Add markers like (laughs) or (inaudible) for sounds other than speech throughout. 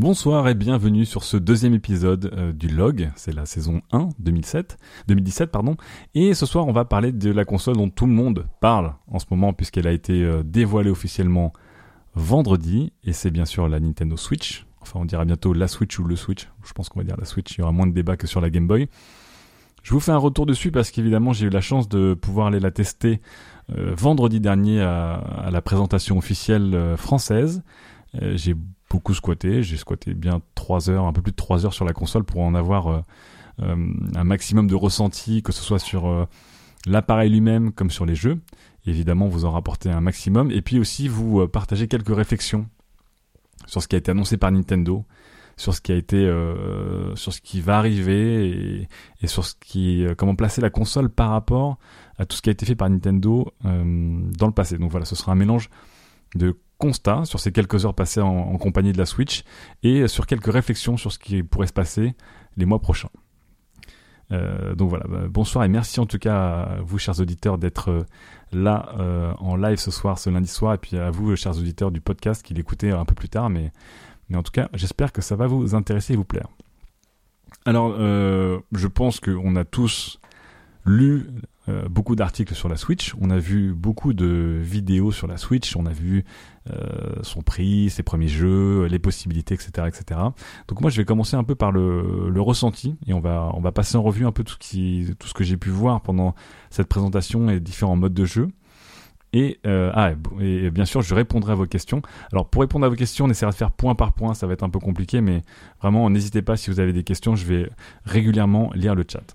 Bonsoir et bienvenue sur ce deuxième épisode euh, du Log, c'est la saison 1 2007, 2017 pardon. Et ce soir, on va parler de la console dont tout le monde parle en ce moment puisqu'elle a été euh, dévoilée officiellement vendredi et c'est bien sûr la Nintendo Switch. Enfin, on dira bientôt la Switch ou le Switch. Je pense qu'on va dire la Switch, il y aura moins de débat que sur la Game Boy. Je vous fais un retour dessus parce qu'évidemment, j'ai eu la chance de pouvoir aller la tester euh, vendredi dernier à, la présentation officielle française. j'ai beaucoup squatté. J'ai squatté bien 3 heures, un peu plus de 3 heures sur la console pour en avoir euh, euh, un maximum de ressenti, que ce soit sur euh, l'appareil lui-même comme sur les jeux. évidemment, vous en rapportez un maximum. Et puis aussi, vous partagez quelques réflexions sur ce qui a été annoncé par Nintendo, sur ce qui a été, sur ce qui va arriver et, sur ce qui, comment placer la console par rapport à tout ce qui a été fait par Nintendo dans le passé. Donc voilà, ce sera un mélange de constat sur ces quelques heures passées en, compagnie de la Switch et sur quelques réflexions sur ce qui pourrait se passer les mois prochains. Euh, donc voilà, bah, bonsoir et merci en tout cas à vous chers auditeurs d'être euh, là euh, en live ce soir, ce lundi soir, et puis à vous chers auditeurs du podcast qui l'écoutez un peu plus tard, mais, mais en tout cas j'espère que ça va vous intéresser et vous plaire. Alors je pense qu'on a tous lu beaucoup d'articles sur la Switch, on a vu beaucoup de vidéos sur la Switch, on a vu son prix, ses premiers jeux, les possibilités, etc., etc. Donc moi je vais commencer un peu par le, ressenti et on va passer en revue un peu tout ce que j'ai pu voir pendant cette présentation et différents modes de jeu. Euh, ah, et bien sûr, je répondrai à vos questions. Alors, pour répondre à vos questions, on essaiera de faire point par point. Ça va être un peu compliqué, mais vraiment, n'hésitez pas si vous avez des questions. Je vais régulièrement lire le chat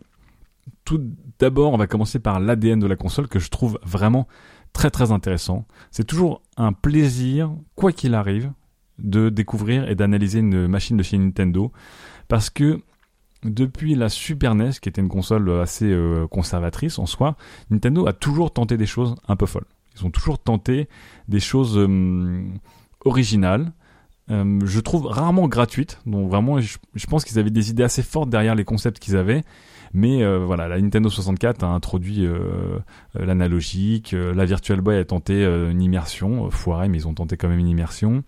tout d'abord, on va commencer par l'ADN de la console que je trouve vraiment très très intéressant. C'est toujours un plaisir, quoi qu'il arrive, de découvrir et d'analyser une machine de chez Nintendo parce que depuis la Super NES, qui était une console assez euh, conservatrice en soi, Nintendo a toujours tenté des choses un peu folles. Ils ont toujours tenté des choses euh, originales, euh, je trouve rarement gratuites. Donc vraiment, je pense qu'ils avaient des idées assez fortes derrière les concepts qu'ils avaient. Mais euh, voilà, la Nintendo 64 a introduit euh, euh, l'analogique, la Virtual Boy a tenté une immersion, foiré, mais ils ont tenté quand même une immersion.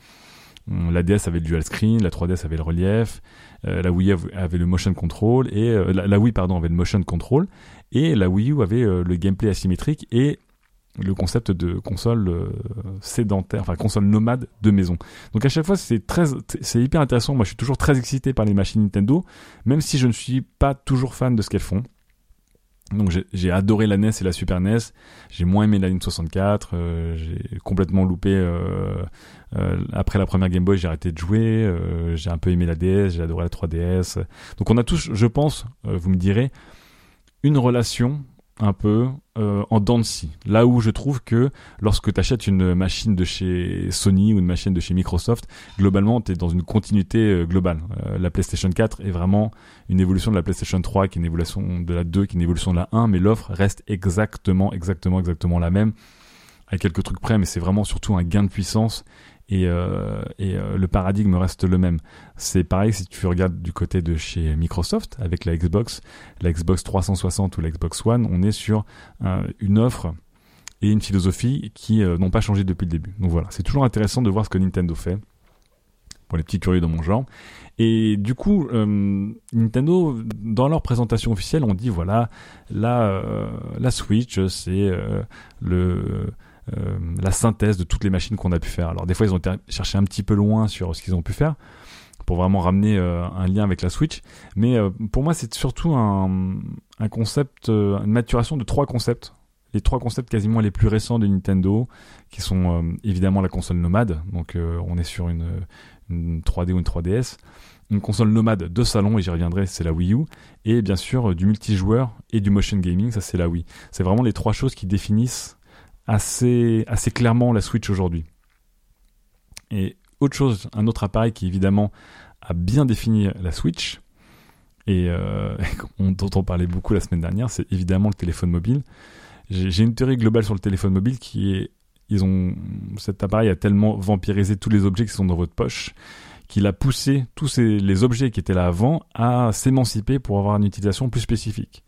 Hum, la DS avait le dual screen, la 3DS avait le relief, la Wii avait le motion control et la, Wii pardon avait le motion control et la Wii U avait le gameplay asymétrique et le concept de console euh, sédentaire, enfin console nomade de maison. Donc à chaque fois c'est très, c'est hyper intéressant. Moi je suis toujours très excité par les machines Nintendo, même si je ne suis pas toujours fan de ce qu'elles font. Donc j'ai adoré la NES et la Super NES. J'ai moins aimé la Nintendo 64. Euh, j'ai complètement loupé. Euh, après la première Game Boy, j'ai arrêté de jouer. j'ai un peu aimé la DS. J'ai adoré la 3DS. Donc on a tous, je pense, vous me direz, une relation un peu euh, en dents. Là où je trouve que lorsque tu achètes une machine de chez Sony ou une machine de chez Microsoft, globalement, tu es dans une continuité euh, globale. Euh, la PlayStation 4 est vraiment une évolution de la PlayStation 3, qui est une évolution de la 2, qui est une évolution de la 1, mais l'offre reste exactement, exactement, exactement la même, à quelques trucs près, mais c'est vraiment surtout un gain de puissance et, euh, euh, le paradigme reste le même. C'est pareil si tu regardes du côté de chez Microsoft avec la Xbox, la Xbox 360 ou la Xbox One, on est sur une offre et une philosophie qui euh, n'ont pas changé depuis le début. Donc voilà, c'est toujours intéressant de voir ce que Nintendo fait pour les petits curieux dans mon genre. Et du coup, Nintendo, dans leur présentation officielle, on dit voilà, la, la Switch, c'est le euh, la synthèse de toutes les machines qu'on a pu faire. Alors des fois ils ont cherché un petit peu loin sur ce qu'ils ont pu faire pour vraiment ramener euh, un lien avec la Switch. Mais euh, pour moi c'est surtout un, concept, une maturation de trois concepts les trois concepts quasiment les plus récents de Nintendo, qui sont évidemment la console nomade, donc on est sur une, une, 3D ou une 3DS, une console nomade de salon, et j'y reviendrai, c'est la Wii U, et bien sûr du multijoueur et du motion gaming, ça c'est la Wii. C'est vraiment les trois choses qui définissent assez, clairement la Switch aujourd'hui. Et autre chose, un autre appareil qui évidemment a bien défini la Switch, et euh, (laughs) dont on parlait beaucoup la semaine dernière, c'est évidemment le téléphone mobile. J'ai une théorie globale sur le téléphone mobile qui est, ils ont, cet appareil a tellement vampirisé tous les objets qui sont dans votre poche qu'il a poussé tous les objets qui étaient là avant à s'émanciper pour avoir une utilisation plus spécifique.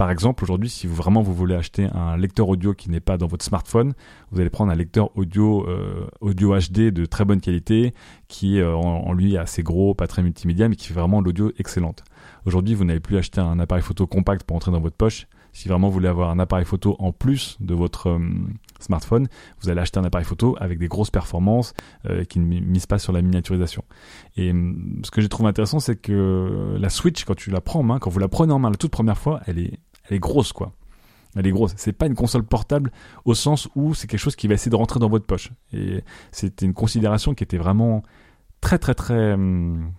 Par exemple, aujourd'hui, si vous, vraiment vous voulez acheter un lecteur audio qui n'est pas dans votre smartphone, vous allez prendre un lecteur audio euh, audio HD de très bonne qualité, qui est en, lui assez gros, pas très multimédia, mais qui fait vraiment l'audio excellente. Aujourd'hui, vous n'avez plus acheté un appareil photo compact pour entrer dans votre poche. Si vraiment vous voulez avoir un appareil photo en plus de votre smartphone, vous allez acheter un appareil photo avec des grosses performances euh, qui ne misent pas sur la miniaturisation. Et ce que j'ai trouvé intéressant, c'est que la Switch, quand tu la prends en main, quand vous la prenez en main la toute première fois, elle est, elle est grosse, quoi. Elle est grosse. C'est pas une console portable au sens où c'est quelque chose qui va essayer de rentrer dans votre poche. Et c'était une considération qui était vraiment très très très hum,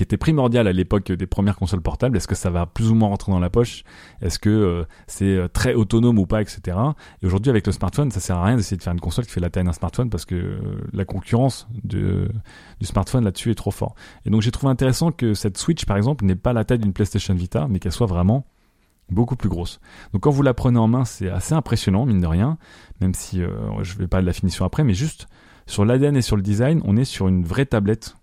qui était primordial à l'époque des premières consoles portables. Est-ce que ça va plus ou moins rentrer dans la poche? Est-ce que euh, c'est euh, très autonome ou pas, etc. Et aujourd'hui, avec le smartphone, ça sert à rien d'essayer de faire une console qui fait la taille d'un smartphone parce que euh, la concurrence du smartphone là-dessus est trop fort. Et donc, j'ai trouvé intéressant que cette Switch, par exemple, n'ait pas la taille d'une PlayStation Vita, mais qu'elle soit vraiment beaucoup plus grosse. Donc quand vous la prenez en main, c'est assez impressionnant, mine de rien, même si je vais pas de la finition après, mais juste sur l'ADN et sur le design, on est sur une vraie tablette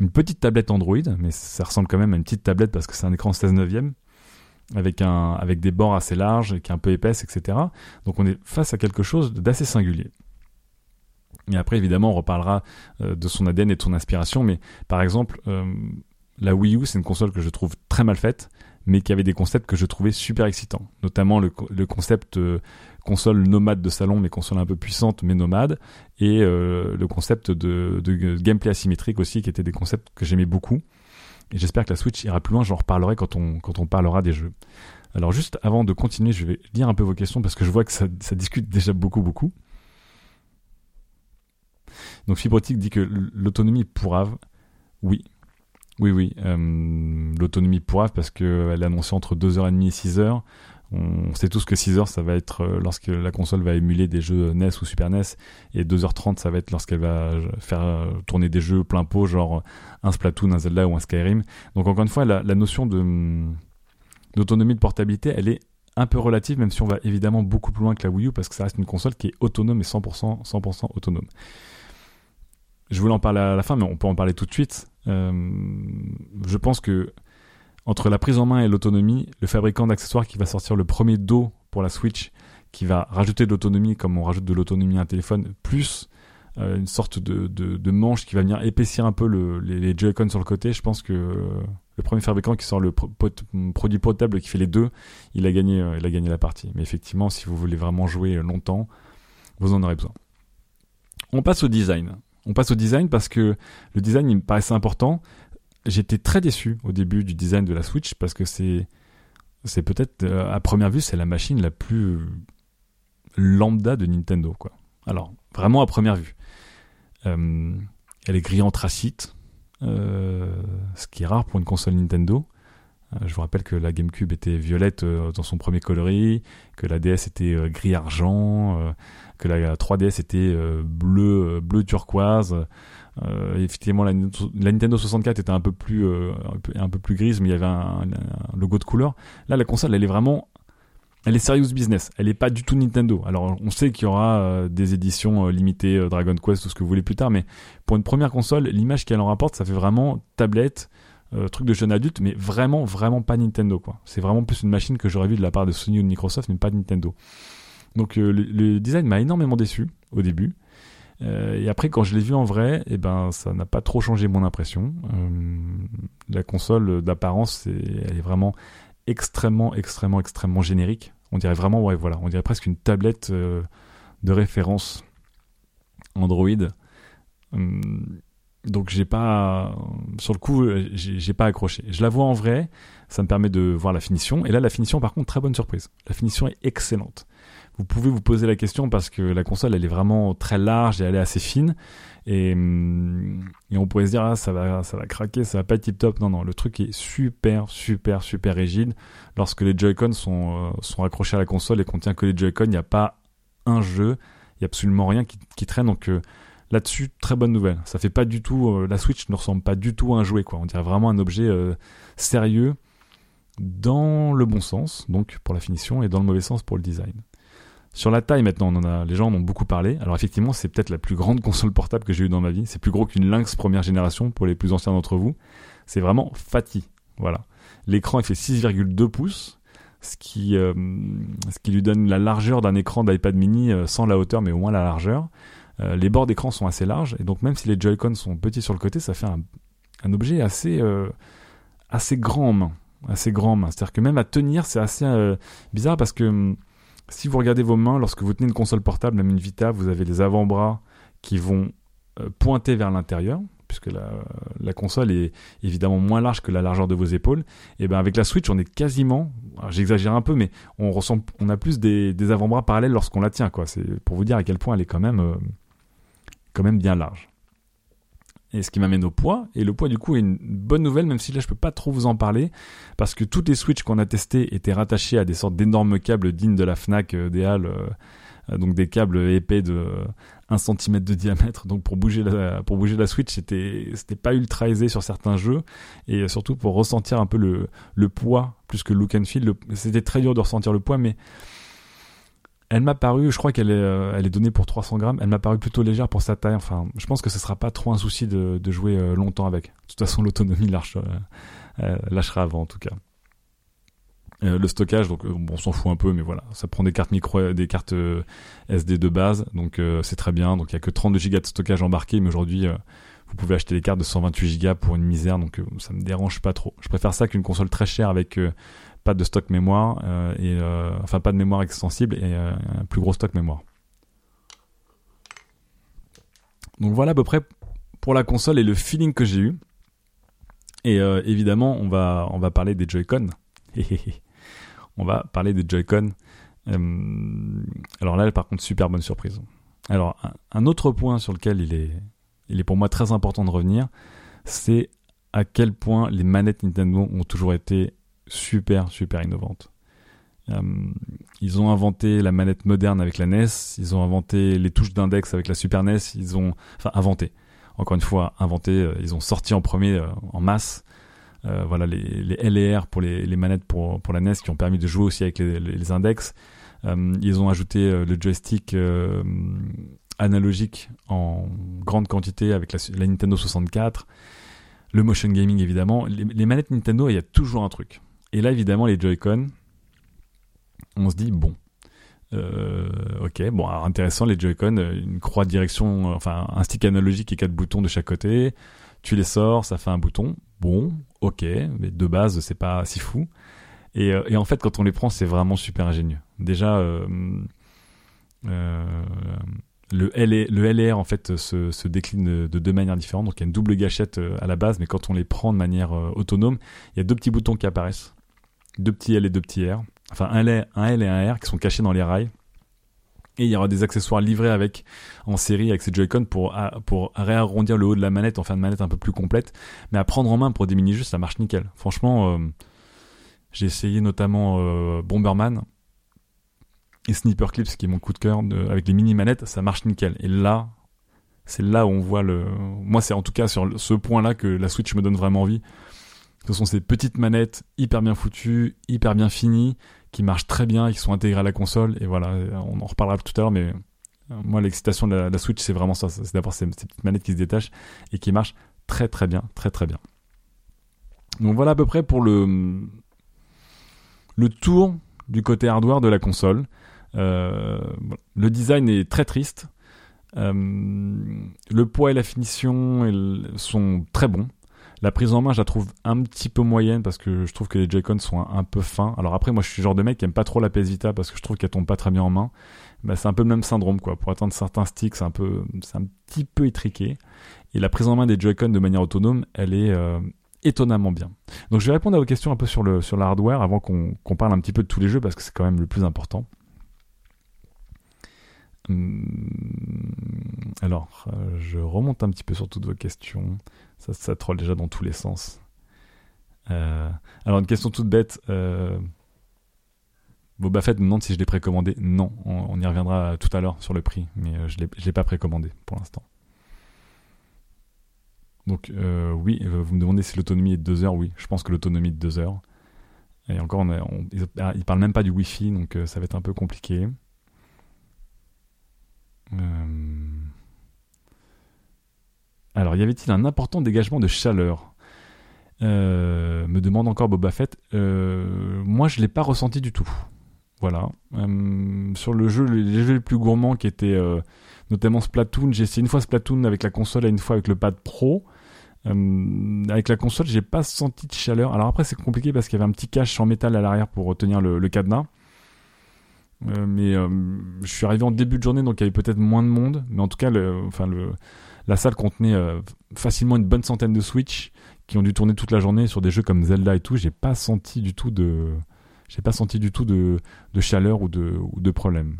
une petite tablette Android, mais ça ressemble quand même à une petite tablette parce que c'est un écran 16 neuvième avec avec des bords assez larges qui est un peu épaisse, etc. Donc on est face à quelque chose d'assez singulier. Et après, évidemment, on reparlera euh, de son ADN et de son inspiration, mais par exemple, euh, la Wii U, c'est une console que je trouve très mal faite, mais qui avait des concepts que je trouvais super excitants. Notamment le, concept euh, console nomade de salon, mais console un peu puissante, mais nomade, et euh, le concept de, gameplay asymétrique aussi, qui étaient des concepts que j'aimais beaucoup. Et j'espère que la Switch ira plus loin, j'en reparlerai quand on, quand on parlera des jeux. Alors juste avant de continuer, je vais lire un peu vos questions parce que je vois que ça, discute (laughs) déjà beaucoup, beaucoup. Donc Fibrotique dit que l'autonomie pourrave. Oui, oui, oui. Euh, l'autonomie pourrave parce qu'elle est annoncée entre 2h30 et 6h. On sait tous que 6 heures, ça va être euh, lorsque la console va émuler des jeux NES ou Super NES, et 2h30, ça va être lorsqu'elle va faire euh, tourner des jeux plein pot, genre un Splatoon, un Zelda ou un Skyrim. Donc encore une fois, la, notion de d'autonomie de portabilité, elle est un peu relative, même si on va évidemment beaucoup plus loin que la Wii U, parce que ça reste une console qui est autonome et 100%, 100% autonome. Je voulais en parler à la fin, mais on peut en parler tout de suite. Euh, je pense que entre la prise en main et l'autonomie, le fabricant d'accessoires qui va sortir le premier dos pour la Switch, qui va rajouter de l'autonomie comme on rajoute de l'autonomie à un téléphone, plus euh, une sorte de, de, manche qui va venir épaissir un peu le, les, les Joy-Con sur le côté, je pense que le premier fabricant qui sort le produit potable qui fait les deux, il a gagné, euh, il a gagné la partie. Mais effectivement, si vous voulez vraiment jouer longtemps, vous en aurez besoin. On passe au design. On passe au design parce que le design me paraissait important j'étais très déçu au début du design de la Switch parce que c'est c'est peut-être euh, à première vue c'est la machine la plus lambda de Nintendo quoi. Alors vraiment à première vue, euh, elle est grillée anthracite, euh, ce qui est rare pour une console Nintendo. Je vous rappelle que la GameCube était violette dans son premier coloris, que la DS était gris argent, que la 3DS était bleu bleu turquoise. Euh, effectivement, la, Nintendo 64 était un peu plus euh, un, peu, plus grise, mais il y avait un, logo de couleur. Là, la console, elle est vraiment elle est serious business. Elle est pas du tout Nintendo. Alors, on sait qu'il y aura euh, des éditions limitées Dragon Quest, tout ce que vous voulez plus tard, mais pour une première console, l'image qu'elle en rapporte, ça fait vraiment tablette, truc de jeune adulte, mais vraiment, vraiment pas Nintendo, quoi. C'est vraiment plus une machine que j'aurais vu de la part de Sony ou de Microsoft, mais pas de Nintendo. Donc, le design m'a énormément déçu au début. Euh, et après, quand je l'ai vu en vrai, eh ben, ça n'a pas trop changé mon impression. Euh, la console d'apparence, elle est vraiment extrêmement, extrêmement, extrêmement générique. On dirait vraiment, ouais, voilà, on dirait presque une tablette euh, de référence Android. Donc j'ai pas, sur le coup, j'ai pas accroché. Je la vois en vrai, ça me permet de voir la finition. Et là, la finition, par contre, très bonne surprise. La finition est excellente vous pouvez vous poser la question parce que la console elle est vraiment très large et elle est assez fine et, hum, on pourrait se dire ah, ça va ça va craquer ça va pas être tip top non non le truc est super super super rigide lorsque les Joy-Con sont euh, sont accrochés à la console et qu'on tient que les Joy-Con il n'y a pas un jeu il y a absolument rien qui, qui traîne donc euh, là-dessus très bonne nouvelle ça fait pas du tout euh, la Switch ne ressemble pas du tout à un jouet quoi on dirait vraiment un objet sérieux dans le bon sens donc pour la finition et dans le mauvais sens pour le design sur la taille maintenant, on a, les gens en ont beaucoup parlé. Alors effectivement, c'est peut-être la plus grande (laughs) console portable que j'ai eue dans ma vie. C'est plus gros qu'une Lynx première génération pour les plus anciens d'entre vous. C'est vraiment fatigué. L'écran il fait 6,2 pouces. ce qui, ce qui lui donne la largeur d'un écran d'iPad mini sans la hauteur, mais au moins la largeur. Les bords d'écran sont assez larges, et donc même si les Joy-Con sont petits sur le côté, ça fait un, objet assez, assez grand en main. Assez grand. C'est-à-dire que même à tenir, c'est assez bizarre parce que hum, si vous regardez vos mains, lorsque vous tenez une console portable, même une Vita, vous avez les avant-bras qui vont euh, pointer vers l'intérieur, puisque la, console est évidemment moins large que la largeur de vos épaules. Et bien avec la Switch, on est quasiment, j'exagère un peu, mais on a plus des, avant-bras parallèles lorsqu'on la tient. C'est pour vous dire à quel point elle est quand même, euh, quand même bien large. Et ce qui m'amène au poids. Et le poids, du coup, est une bonne nouvelle, même si là, je peux pas trop vous en parler. Parce que toutes les Switch qu'on a testées étaient rattachées à des sortes d'énormes câbles dignes de la Fnac euh, des Halles. Euh, donc des câbles épais de 1 cm de diamètre. Donc pour bouger la, pour bouger la Switch, c'était, c'était pas ultra aisé sur certains jeux. Et surtout pour ressentir un peu le, le poids, plus que look and feel. c'était très dur de ressentir le poids, mais elle m'a paru, je crois qu'elle est, euh, elle est donnée pour 300 grammes. Elle m'a paru plutôt légère pour sa taille. Enfin, je pense que ce sera pas trop un souci de, de jouer euh, longtemps avec. De toute façon, l'autonomie euh, lâchera avant en tout cas. le stockage, donc bon, on s'en fout un peu, mais voilà, ça prend des cartes micro, des cartes SD de base, donc c'est très bien. Donc il y a que 32 Go de stockage embarqué, mais aujourd'hui vous pouvez acheter des cartes de 128 Go pour une misère, donc ça me dérange pas trop. Je préfère ça qu'une console très chère avec pas de stock mémoire euh, et euh, enfin pas de mémoire extensible et euh, un plus gros stock mémoire. Donc voilà à peu près pour la console et le feeling que j'ai eu. Et évidemment, on va on va parler des Joy-Con. (laughs) on va parler des Joy-Con. alors là, par contre, super bonne surprise. Alors un, autre point sur lequel il est il est pour moi très important de revenir, c'est à quel point les manettes Nintendo ont toujours été super, super innovante. Euh, ils ont inventé la manette moderne avec la NES, ils ont inventé les touches d'index avec la Super NES, ils ont, enfin, inventé. Encore une fois, inventé, euh, ils ont sorti en premier euh, en masse. voilà les, les LR pour les, manettes pour, la NES qui ont permis de jouer aussi avec les, index. ils ont ajouté le joystick analogique en grande quantité avec la, Nintendo 64, le motion gaming évidemment. Les manettes Nintendo, il y a toujours un truc et là, évidemment, les Joy-Con, on se dit, bon, euh, ok, bon, intéressant, les Joy-Con, euh, une croix de direction, euh, enfin, un stick analogique et quatre boutons de chaque côté. Tu les sors, ça fait un bouton. Bon, ok, mais de base, c'est pas si fou. Et, en fait, quand on les prend, c'est vraiment super ingénieux. Déjà, le, le LR en fait se, se, décline de deux manières différentes. Donc il y a une double gâchette à la base, mais quand on les prend de manière autonome, il y a deux petits boutons qui apparaissent deux petits L et deux petits R. Enfin, un L, un L et un R qui sont cachés dans les rails. Et il y aura des accessoires livrés avec en série avec ces Joy-Con pour pour réarrondir le haut de la manette, en faire une manette un peu plus complète. Mais à prendre en main pour des mini-jeux, ça marche nickel. Franchement, euh, j'ai essayé notamment euh, Bomberman et Sniper Clips, qui est mon coup de cœur, avec les mini-manettes, ça marche nickel. Et là, c'est là où on voit le... Moi, c'est en tout cas sur ce point-là que la Switch me donne vraiment envie. Ce sont ces petites manettes hyper bien foutues, hyper bien finies, qui marchent très bien, qui sont intégrées à la console. Et voilà, on en reparlera tout à l'heure, mais euh, moi, l'excitation de la, Switch, c'est vraiment ça. C'est d'avoir ces, petites manettes qui se détachent et qui marchent très très bien, très très bien. Donc voilà à peu près pour le, le tour du côté hardware de la console. Euh, le design est très triste. Euh, le poids et la finition sont très bons. La prise en main, je la trouve un petit peu moyenne parce que je trouve que les Joy-Con sont un, peu fins. Alors après, moi, je suis le genre de mec qui aime pas trop la PS Vita parce que je trouve qu'elle tombe pas très bien en main. Bah, c'est un peu le même syndrome, quoi. Pour atteindre certains sticks, c'est un peu, c'est un petit peu étriqué. Et la prise en main des Joy-Con de manière autonome, elle est euh, étonnamment bien. Donc, je vais répondre à vos questions un peu sur le, sur l'hardware avant qu'on, parle un petit peu de tous les jeux parce que c'est quand même le plus important. Hum, alors, euh, je remonte un petit peu sur toutes vos questions. Ça, ça troll déjà dans tous les sens. Euh, alors, une question toute bête. Euh, Boba Fett me demande si je l'ai précommandé. Non, on, y reviendra tout à l'heure sur le prix, mais euh, je ne l'ai pas précommandé pour l'instant. Donc, oui, vous me demandez si l'autonomie est de 2 heures. Oui, je pense que l'autonomie est de 2 heures. Et encore, ils, ne parlent même pas du Wi-Fi, donc ça va être un peu compliqué. Euh... Alors, y avait-il un important dégagement de chaleur? Me demande encore Boba Fett. moi, je l'ai pas ressenti du tout. Voilà. sur le jeu, les, jeux les plus gourmands qui étaient notamment Splatoon, j'ai essayé une fois Splatoon avec la console et une fois avec le pad pro. avec la console, j'ai pas senti de chaleur. Alors après, c'est compliqué parce qu'il y avait un petit cache en métal à l'arrière pour retenir le cadenas. Euh, mais euh, je suis arrivé en début de journée, donc il y avait peut-être moins de monde. Mais en tout cas, enfin, la salle contenait euh, facilement une bonne centaine de Switch qui ont dû tourner toute la journée sur des jeux comme Zelda et tout. J'ai pas senti du tout de, j'ai pas senti du tout de, chaleur ou de, ou problème.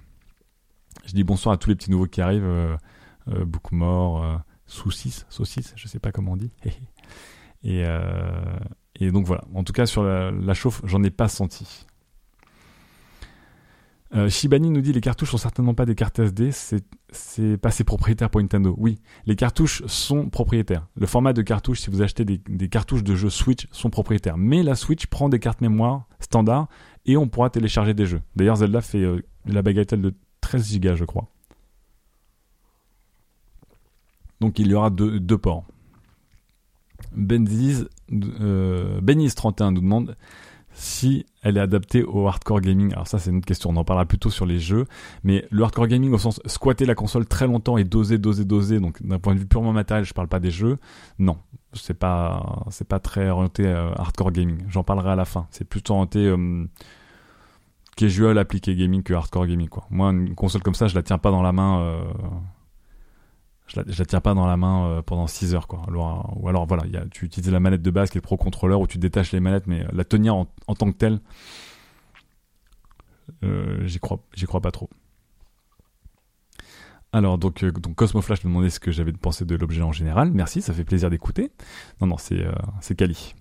Je dis bonsoir à tous les petits nouveaux qui arrivent. Bookmore, Saucisse, Saucisse, je sais pas comment on dit. (laughs) et, donc voilà. En tout cas, sur la chauffe, j'en ai pas senti. Euh, Shibani nous dit les cartouches sont certainement pas des cartes SD, c'est pas ses propriétaires pour Nintendo. Oui, les cartouches sont propriétaires. Le format de cartouche, si vous achetez des, cartouches de jeux Switch, sont propriétaires. Mais la Switch prend des cartes mémoire standard et on pourra télécharger des jeux. D'ailleurs, Zelda fait euh, la bagatelle de 13 Go, je crois. Donc il y aura deux, ports. Benziz, euh, Beniz31 nous demande si elle est adaptée au hardcore gaming. Alors ça c'est une autre question, on en parlera plutôt sur les jeux, mais le hardcore gaming au sens squatter la console très longtemps et doser, doser, doser, donc d'un point de vue purement matériel, je parle pas des jeux, non, c'est pas c'est pas très orienté euh, hardcore gaming. J'en parlerai à la fin. C'est plutôt orienté euh, casual appliqué gaming que hardcore gaming. Moi une console comme ça, je la tiens pas dans la main. Euh, je la, la tiens pas dans la main euh, pendant 6 heures quoi. Alors, ou alors voilà, tu utilises la manette de base qui est le pro contrôleur où tu détaches les manettes, mais la tenir en, tant que telle, euh, j'y crois, pas trop. Alors donc, euh, Cosmo Flash me demandait ce que j'avais pensé de l'objet en général. Merci, ça fait plaisir d'écouter. Non non, c'est c'est Kali,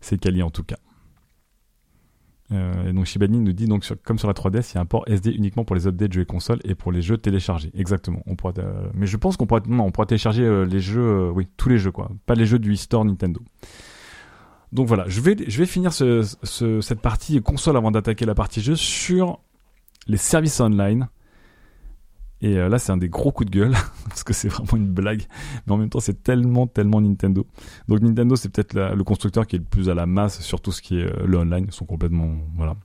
c'est Kali en tout cas. Euh, et donc Shibani nous dit donc comme sur la 3DS, il y a un port SD uniquement pour les updates jeux et consoles et pour les jeux téléchargés. Exactement. On euh, mais je pense qu'on pourra, non, on télécharger euh, les jeux, oui, tous les jeux quoi, pas les jeux du e-store Nintendo. Donc voilà, je vais, je vais finir ce, ce, cette partie console avant d'attaquer la partie jeu sur les services online et euh, là, c'est un des gros coups de gueule, (laughs) parce que c'est vraiment une blague. Mais en même temps, c'est tellement, tellement Nintendo. Donc Nintendo, c'est peut-être le constructeur qui est le plus à la masse sur tout ce qui est euh, le online. Ils sont complètement... Voilà.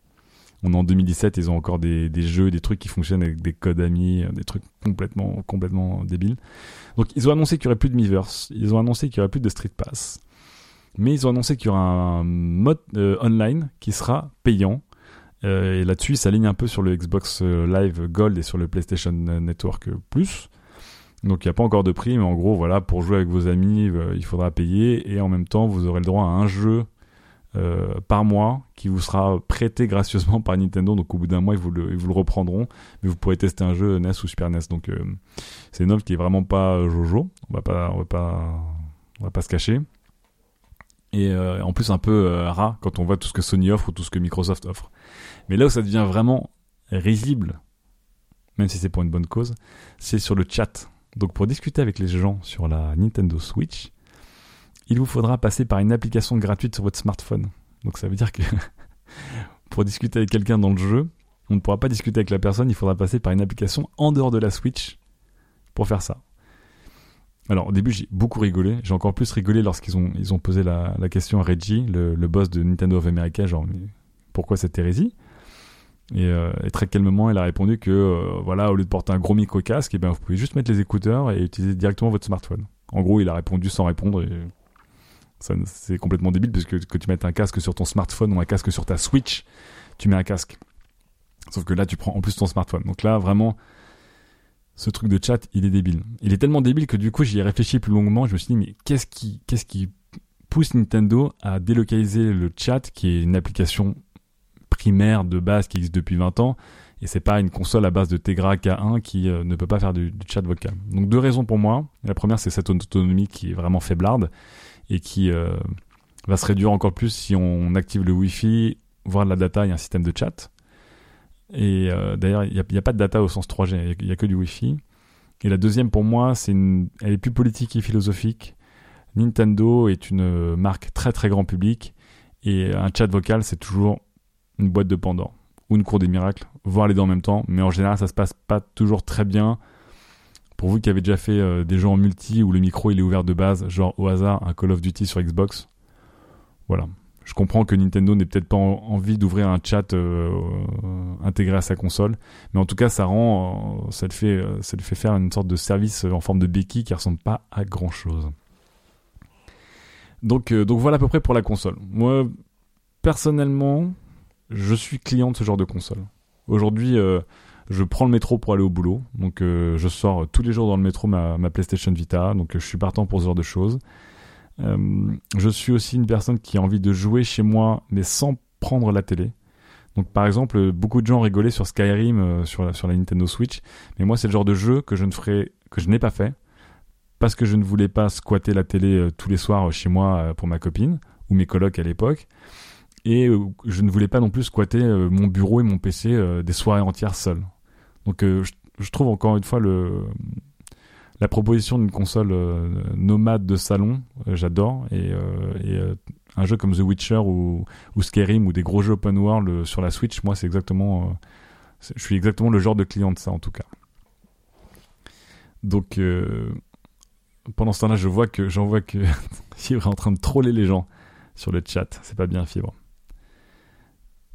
On est en 2017, ils ont encore des, jeux, des trucs qui fonctionnent avec des codes amis, euh, des trucs complètement, complètement débiles. Donc ils ont annoncé qu'il y aurait plus de Miiverse. Ils ont annoncé qu'il y aurait plus de Street Pass. Mais ils ont annoncé qu'il y aura un mode online qui sera payant et là-dessus, il s'aligne un peu sur le Xbox euh, Live Gold et sur le PlayStation Network Plus. Donc il n'y a pas encore de prix, mais en gros, voilà, pour jouer avec vos amis, euh, il faudra payer. Et en même temps, vous aurez le droit à un jeu par mois qui vous sera prêté (laughs) gracieusement par Nintendo. Donc au bout d'un mois, ils vous, le, reprendront. Mais vous pourrez tester un jeu NES ou Super NES. Donc c'est une offre qui est vraiment pas Jojo. On va va pas se cacher. Et en plus un peu rat quand on voit tout ce que Sony offre ou tout ce que Microsoft offre. Mais là où ça devient vraiment risible, même si c'est pour une bonne cause, c'est sur le chat. Donc pour discuter avec les gens sur la Nintendo Switch, il vous faudra passer par une application gratuite sur votre smartphone. Donc ça veut dire que (laughs) pour discuter avec quelqu'un dans le jeu, on ne pourra pas discuter avec la personne, il faudra passer par une application en dehors de la Switch pour faire ça. Alors au début j'ai beaucoup rigolé, j'ai encore plus rigolé lorsqu'ils ont, ils ont posé la, question à Reggie, le, le, boss de Nintendo of America, genre pourquoi cette hérésie? Euh, et, très calmement, elle a répondu que euh, voilà, au lieu de porter un gros micro casque, eh ben vous pouvez juste mettre les écouteurs et utiliser directement votre smartphone. En gros, il a répondu sans répondre et c'est complètement débile puisque que tu mettes un casque sur ton smartphone ou un casque sur ta Switch, tu mets un casque. Sauf que là, tu prends en plus ton smartphone. Donc là, vraiment, ce truc de chat, il est débile. Il est tellement débile que du coup, j'y ai réfléchi plus longuement. Je me suis dit, mais qu'est-ce qui, pousse Nintendo à délocaliser le chat, qui est une application primaire de base qui existe depuis 20 ans et c'est pas une console à base de Tegra K1 qui euh, ne peut pas faire du, chat vocal. Donc deux raisons pour moi. La première c'est cette autonomie qui est vraiment faiblarde et qui euh, va se réduire encore plus si on active le Wi-Fi, voire la data et un système de chat. Et euh, d'ailleurs il n'y a, pas de data au sens 3G, il n'y a, que du Wi-Fi. Et la deuxième pour moi, c'est elle est plus politique et philosophique. Nintendo est une marque très très grand public et un chat vocal c'est toujours une boîte de Pandore ou une cour des miracles, voir les deux en même temps. Mais en général, ça se passe pas toujours très bien. Pour vous qui avez déjà fait euh, des jeux en multi où le micro il est ouvert de base, genre au hasard un Call of Duty sur Xbox, voilà. Je comprends que Nintendo n'ait peut-être pas envie d'ouvrir un chat euh, intégré à sa console, mais en tout cas, ça rend, ça le fait, ça le fait faire une sorte de service en forme de béquille qui ressemble pas à grand chose. Donc, donc voilà à peu près pour la console. Moi, personnellement, je suis client de ce genre de console. Aujourd'hui, je prends le métro pour aller au boulot. Donc euh, je sors tous les jours dans le métro ma, PlayStation Vita. Donc euh, je suis partant pour ce genre de choses. Euh, je suis aussi une personne qui a envie de jouer chez moi, mais sans prendre la télé. Donc par exemple, beaucoup de gens rigolaient sur Skyrim sur, la, sur la Nintendo Switch, mais moi c'est le genre de jeu que je ne ferai, que je n'ai pas fait, parce que je ne voulais pas squatter la télé tous les soirs chez moi pour ma copine ou mes colocs à l'époque, et je ne voulais pas non plus squatter mon bureau et mon PC des soirées entières seul. Donc euh, je, trouve encore une fois le la proposition d'une console euh, nomade de salon, euh, j'adore. Et, un jeu comme The Witcher ou, ou, Skyrim ou des gros jeux open world sur la Switch, moi c'est exactement, je suis exactement le genre de client de ça en tout cas. Donc pendant ce temps-là, je vois que j'en vois que (laughs) Fibre est en train de troller les gens sur le chat. C'est pas bien Fibre.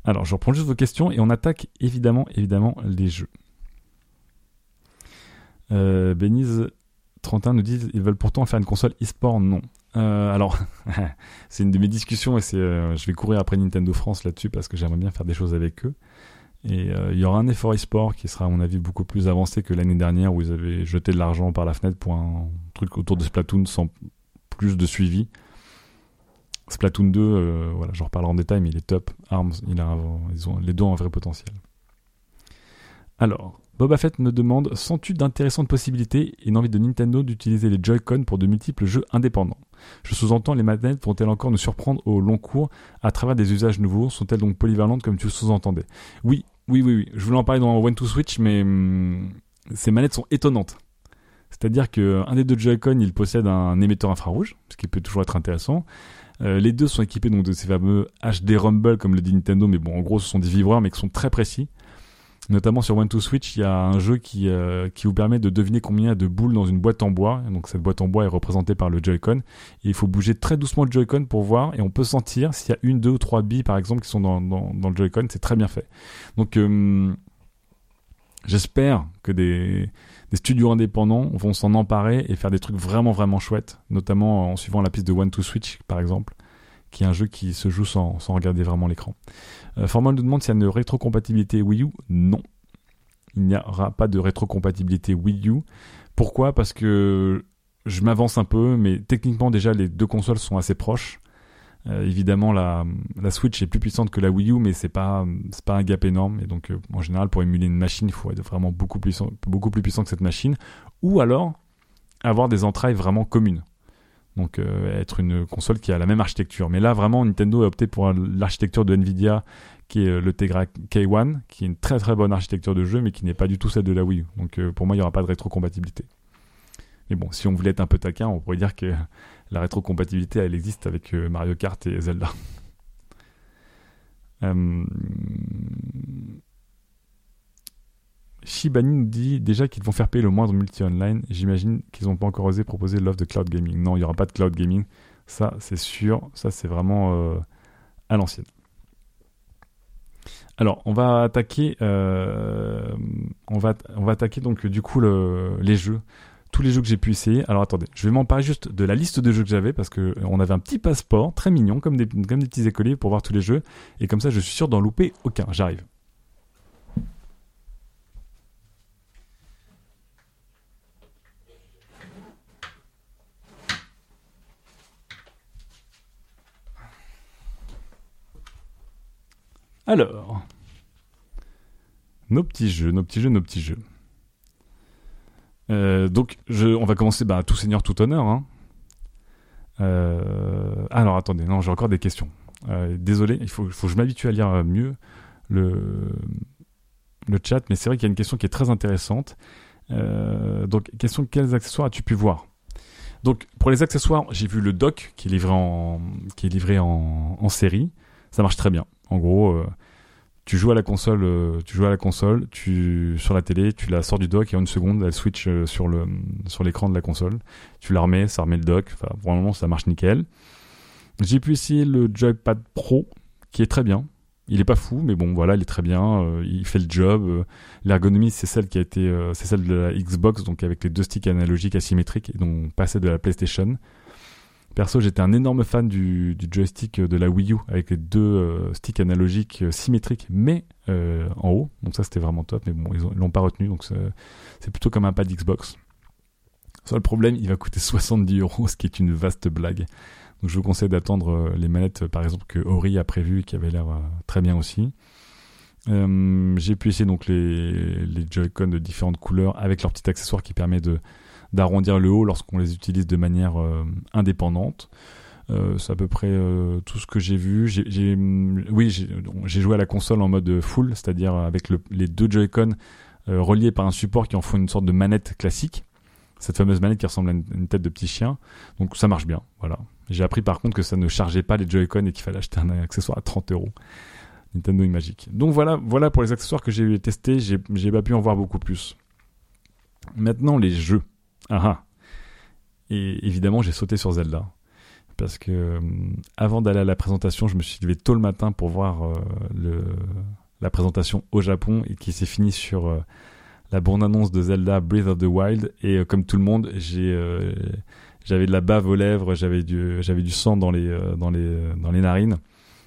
Alors je reprends juste vos questions et on attaque évidemment évidemment les jeux. Euh, Beniz 31 nous disent ils veulent pourtant faire une console e-sport. Non. Euh, alors, (laughs) c'est une de mes discussions et c'est, euh, je vais courir après Nintendo France là-dessus parce que j'aimerais bien faire des choses avec eux. Et euh, il y aura un effort e-sport qui sera, à mon avis, beaucoup plus avancé que l'année dernière où ils avaient jeté de l'argent par la fenêtre pour un truc autour de Splatoon sans plus de suivi. Splatoon 2, voilà, j'en reparlerai en détail, mais il est top. Arms, il a, ils ont, les deux ont un vrai potentiel. Alors, Boba Fett me demande Sens-tu d'intéressantes possibilités et une envie de Nintendo d'utiliser les Joy-Con pour de multiples jeux indépendants? Je sous-entends les manettes vont-elles encore nous surprendre au long cours? À travers des usages nouveaux Sont-elles donc polyvalentes comme tu sous-entendais? Oui, oui, oui, oui. Je voulais en parler dans One to Switch, mais hum, ces manettes sont étonnantes. C'est-à-dire qu'un des deux Joy-Con, il possède un émetteur infrarouge, ce qui peut toujours être intéressant. Euh, les deux sont équipés donc de ces fameux HD Rumble, comme le dit Nintendo, mais bon, en gros, ce sont des vibreurs, mais qui sont très précis. Notamment sur One to Switch, il y a un jeu qui, euh, qui vous permet de deviner combien il y a de boules dans une boîte en bois. Donc cette boîte en bois est représentée par le Joy-Con. il faut bouger très doucement le Joy-Con pour voir. Et on peut sentir s'il y a une, deux ou trois billes par exemple qui sont dans, dans, dans le Joy-Con. C'est très bien fait. Donc euh, j'espère que des, des studios indépendants vont s'en emparer et faire des trucs vraiment vraiment chouettes. Notamment en suivant la piste de One to Switch par exemple qui est un jeu qui se joue sans, regarder vraiment l'écran. Euh, Formal nous demande s'il y a une rétrocompatibilité Wii U. Non. Il n'y aura pas de rétrocompatibilité Wii U. Pourquoi? Parce que je m'avance un peu, mais techniquement déjà les deux consoles sont assez proches. Euh, évidemment, la, Switch est plus puissante que la Wii U, mais c'est pas c'est pas un gap énorme. Et donc, euh, en général, pour émuler une machine, il faut être vraiment beaucoup beaucoup plus puissant que cette machine, ou alors avoir des entrailles vraiment communes. Donc euh, être une console qui a la même architecture. Mais là, vraiment, Nintendo a opté pour l'architecture de Nvidia, qui est euh, le Tegra K1, qui est une très très bonne architecture de jeu, mais qui n'est pas du tout celle de la Wii U. Donc euh, pour moi, il n'y aura pas de rétrocompatibilité. Mais bon, si on voulait être un peu taquin, on pourrait dire que la rétrocompatibilité, elle existe avec Mario Kart et Zelda. Shibani nous dit déjà qu'ils vont faire payer le moindre multi-online. J'imagine qu'ils n'ont pas encore osé proposer l'offre de cloud gaming. Non, il n'y aura pas de cloud gaming. Ça, c'est sûr. Ça, c'est vraiment euh, à l'ancienne. Alors, on va attaquer, euh, on va, attaquer donc du coup les jeux, tous les jeux que j'ai pu essayer. Alors attendez, je vais m'en parler juste de la liste de jeux que j'avais parce que on avait un petit passeport très mignon comme des, comme des petits écoliers pour voir tous les jeux et comme ça, je suis sûr d'en louper aucun. J'arrive. Alors, nos petits jeux, nos petits jeux, nos petits jeux. Euh, donc, on va commencer bah, tout seigneur, tout honneur. Hein. Euh, alors, attendez, non, j'ai encore des questions. Euh, désolé, il faut, que je m'habitue à lire mieux le, chat, mais c'est vrai qu'il y a une question qui est très intéressante. donc, question quels accessoires as-tu pu voir? Donc, pour les accessoires, j'ai vu le dock qui est livré en série. Ça marche très bien. En gros, euh, tu joues à la console, euh, tu joues à la console, tu sur la télé, tu la sors du dock et en une seconde, elle switch euh, sur le sur l'écran de la console. Tu la remets, ça remet le dock. Enfin, vraiment, ça marche nickel. J'ai pu essayer le Joypad Pro, qui est très bien. Il est pas fou, mais bon, voilà, il est très bien. il fait le job. L'ergonomie, c'est celle qui a été, c'est celle de la Xbox, donc avec les deux sticks analogiques asymétriques, et donc pas celle de la PlayStation. Perso, j'étais un énorme fan du, joystick de la Wii U avec les deux euh, sticks analogiques euh, symétriques, mais euh, en haut. Donc ça, c'était vraiment top. Mais bon, ils ont- ils l'ont pas retenu, donc c'est plutôt comme un pad Xbox. Seul problème, il va coûter (laughs) 70 euros, ce qui est une vaste blague. Donc je vous conseille d'attendre les manettes, par exemple, que Ori a prévu et qui avaient l'air très bien aussi. J'ai pu essayer donc les, les Joy-Con de différentes couleurs avec leur petit accessoire qui permet de d'arrondir le haut lorsqu'on les utilise de manière euh, indépendante. Euh, c'est à peu près euh, tout ce que j'ai vu. J'ai- oui, j'ai, joué à la console en mode full, c'est-à-dire avec le- les deux Joy-Con reliés par un support qui en font une sorte de manette classique. Cette fameuse manette qui ressemble à une, une tête de petit chien. Donc ça marche bien, voilà. J'ai appris par contre que ça ne chargeait pas les Joy-Con et qu'il fallait acheter un accessoire à 30 euros. Nintendo est magique. Donc voilà, voilà pour les accessoires que j'ai testés. J'ai pas pu en voir beaucoup plus. Maintenant les jeux. Ah ah. Et évidemment j'ai sauté sur Zelda parce que euh, avant d'aller à la présentation, je me suis levé tôt le matin pour voir euh, la présentation au Japon et qui s'est finie sur euh, la bande-annonce de Zelda Breath of the Wild. Et comme tout le monde, j'ai j'avais de la bave aux lèvres, j'avais du j'avais du sang dans les dans les dans les narines.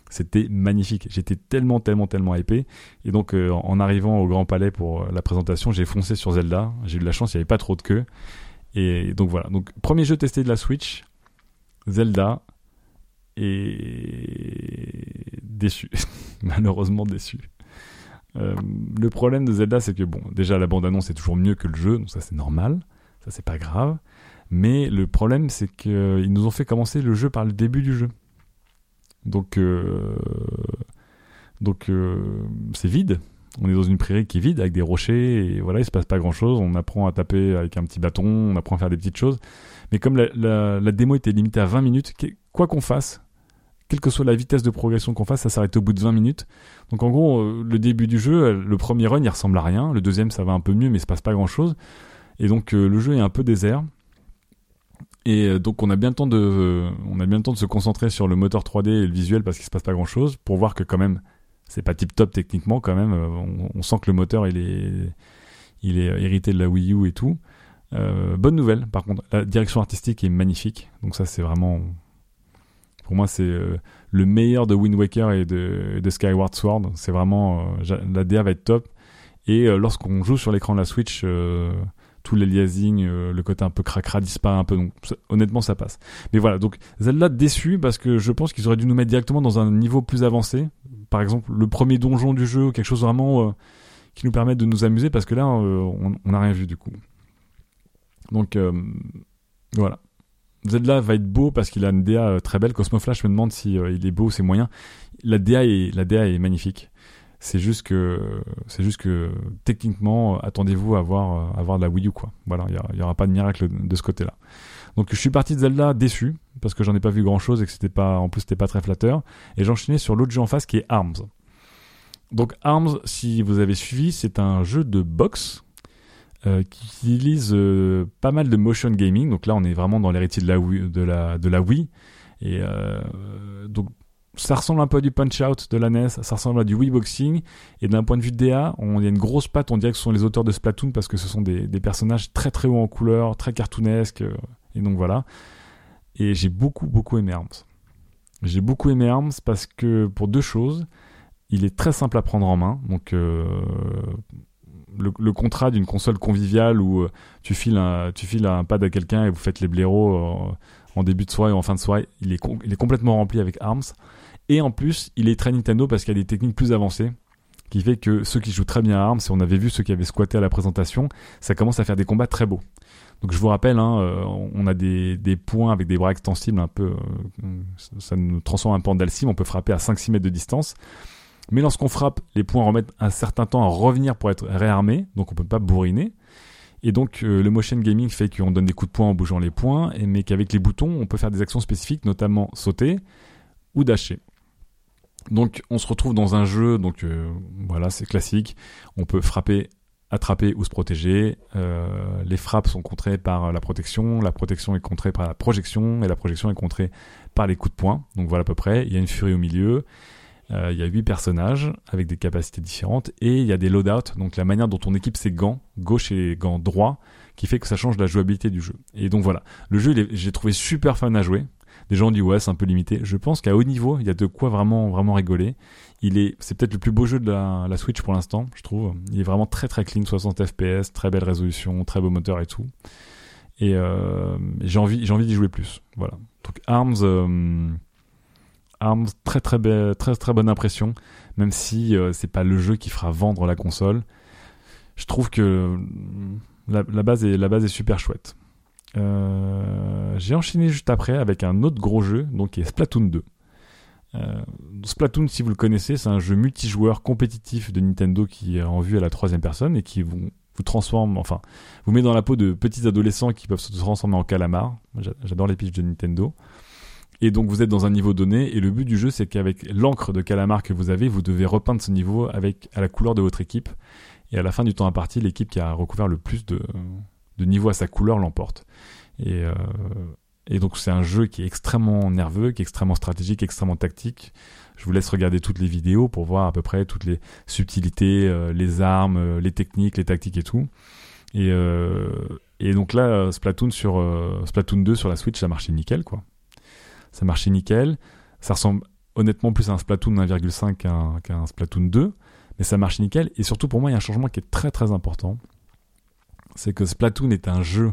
C'était magnifique. J'étais tellement tellement tellement hypé. Et donc en arrivant au Grand Palais pour la présentation, j'ai foncé sur Zelda. J'ai eu de la chance, il n'y avait pas trop de queue. Et donc voilà. Donc premier jeu testé de la Switch, Zelda et déçu, (laughs) malheureusement déçu. Euh, le problème de Zelda, c'est que bon, déjà la bande-annonce est toujours mieux que le jeu, donc ça c'est normal, ça c'est pas grave. Mais le problème, c'est qu'ils nous ont fait commencer le jeu par le début du jeu. Donc, euh, donc euh, c'est vide. On est dans une prairie qui est vide avec des rochers et voilà, il se passe pas grand chose. On apprend à taper avec un petit bâton, on apprend à faire des petites choses. Mais comme la, démo était limitée à 20 minutes, quoi qu'on fasse, quelle que soit la vitesse de progression qu'on fasse, ça s'arrête au bout de 20 minutes. Donc en gros, euh, le début du jeu, le premier run, il ressemble à rien. Le deuxième, ça va un peu mieux, mais il se passe pas grand chose. Et donc euh, le jeu est un peu désert. Et euh, donc on a bien le temps de, on a bien le temps de se concentrer sur le moteur 3D et le visuel parce qu'il se passe pas grand chose pour voir que quand même c'est pas tip top techniquement quand même. euh, On, sent que le moteur il est, il est hérité de la Wii U et tout. Euh, bonne nouvelle par contre, la direction artistique est magnifique. Donc ça c'est vraiment, pour moi c'est euh, le meilleur de Wind Waker et de, Skyward Sword. C'est vraiment, la DA va être top. Et lorsqu'on joue sur l'écran de la Switch, tout l'aliasing, euh, le côté un peu cracra disparaît un peu. Donc honnêtement, ça passe. Mais voilà, donc Zelda déçu parce que je pense qu'ils auraient dû nous mettre directement dans un niveau plus avancé. Par exemple, le premier donjon du jeu, quelque chose vraiment euh, qui nous permette de nous amuser parce que là, euh, on n'a rien vu du coup. Donc euh, voilà. Zelda va être beau parce qu'il a une DA euh, très belle. Cosmo Flash me demande si il est beau, c'est moyen. La DA est, la DA est magnifique. C'est juste que, c'est juste que techniquement, attendez-vous à voir, euh, à voir de la Wii U quoi. Voilà, il y aura pas de miracle de, de ce côté-là. Donc je suis parti de Zelda déçu parce que j'en ai pas vu grand-chose et que c'était pas, en plus c'était pas très flatteur. Et j'enchaînais sur l'autre jeu en face qui est Arms. Donc Arms, si vous avez suivi, c'est un jeu de boxe euh, qui utilise euh, pas mal de motion gaming. Donc là, on est vraiment dans l'héritier de la Wii, de la, de la Wii. Et euh, donc ça ressemble un peu à du Punch Out de la NES, ça ressemble à du Wii Boxing. Et d'un point de vue de DA, on, y a une grosse patte, on dirait que ce sont les auteurs de Splatoon parce que ce sont des, personnages très très hauts en couleur, très cartoonesques. euh, et donc voilà. Et j'ai beaucoup beaucoup aimé Arms. J'ai beaucoup aimé Arms parce que pour deux choses, il est très simple à prendre en main. Donc euh, le, contrat d'une console conviviale où euh, tu files un, tu files un pad à quelqu'un et vous faites les blaireaux en début de soirée ou en fin de soirée, il est complètement rempli avec Arms. Et en plus, il est très Nintendo parce qu'il y a des techniques plus avancées qui fait que ceux qui jouent très bien à Arms, et on avait vu ceux qui avaient squatté à la présentation, ça commence à faire des combats très beaux. Donc je vous rappelle, hein, euh, on a des, des points avec des bras extensibles un peu, euh, ça nous transforme un peu en Dalsim, on peut frapper à 5-6 mètres de distance. Mais lorsqu'on frappe, les points remettent un certain temps à revenir pour être réarmés, donc on peut pas bourriner. Et donc euh, le motion gaming fait qu'on donne des coups de poing en bougeant les poings, et, mais qu'avec les boutons, on peut faire des actions spécifiques, notamment sauter ou dasher. Donc on se retrouve dans un jeu, donc euh, voilà, c'est classique. On peut frapper attraper ou se protéger. Euh, les frappes sont contrées par la protection, la protection est contrée par la projection, et la projection est contrée par les coups de poing. Donc voilà à peu près. Il y a une furie au milieu. Euh, il y a huit personnages avec des capacités différentes et il y a des loadouts, donc la manière dont on équipe ses gants, gauche et gants droit, qui fait que ça change la jouabilité du jeu. Et donc voilà, le jeu, j'ai trouvé super fun à jouer. Des gens ont dit c'est un peu limité. Je pense qu'à haut niveau, il y a de quoi vraiment vraiment rigoler. Il est, c'est peut-être le plus beau jeu de la, Switch pour l'instant, je trouve. Il est vraiment très très clean, 60 FPS, très belle résolution, très beau moteur et tout. Et euh, j'ai envie, d'y jouer plus. Voilà. Donc Arms, euh, très très bonne impression. Même si euh, c'est pas le jeu qui fera vendre la console, je trouve que la base est super chouette. Euh, j'ai enchaîné juste après avec un autre gros jeu, donc qui est Splatoon 2. Euh, Splatoon, si vous le connaissez, c'est un jeu multijoueur compétitif de Nintendo qui est en vue à la troisième personne et qui vous, transforme, enfin, vous met dans la peau de petits adolescents qui peuvent se transformer en calamar. J'adore les pitchs de Nintendo. Et donc vous êtes dans un niveau donné et le but du jeu c'est qu'avec l'encre de calamar que vous avez, vous devez repeindre ce niveau avec à la couleur de votre équipe. Et à la fin du temps imparti, l'équipe qui a recouvert le plus de, de niveau à sa couleur l'emporte. Et, euh, et donc c'est un jeu qui est extrêmement nerveux, qui est extrêmement stratégique, extrêmement tactique. Je vous laisse regarder toutes les vidéos pour voir à peu près toutes les subtilités, euh, les armes, euh, les techniques, les tactiques et tout. Et, et donc là, Splatoon sur Splatoon 2 sur la Switch, ça marchait nickel quoi. Ça marchait nickel. Ça ressemble honnêtement plus à un Splatoon 1,5 qu'un qu'un Splatoon 2, mais ça marche nickel. Et surtout pour moi, il y a un changement qui est très très important. C'est que Splatoon est un jeu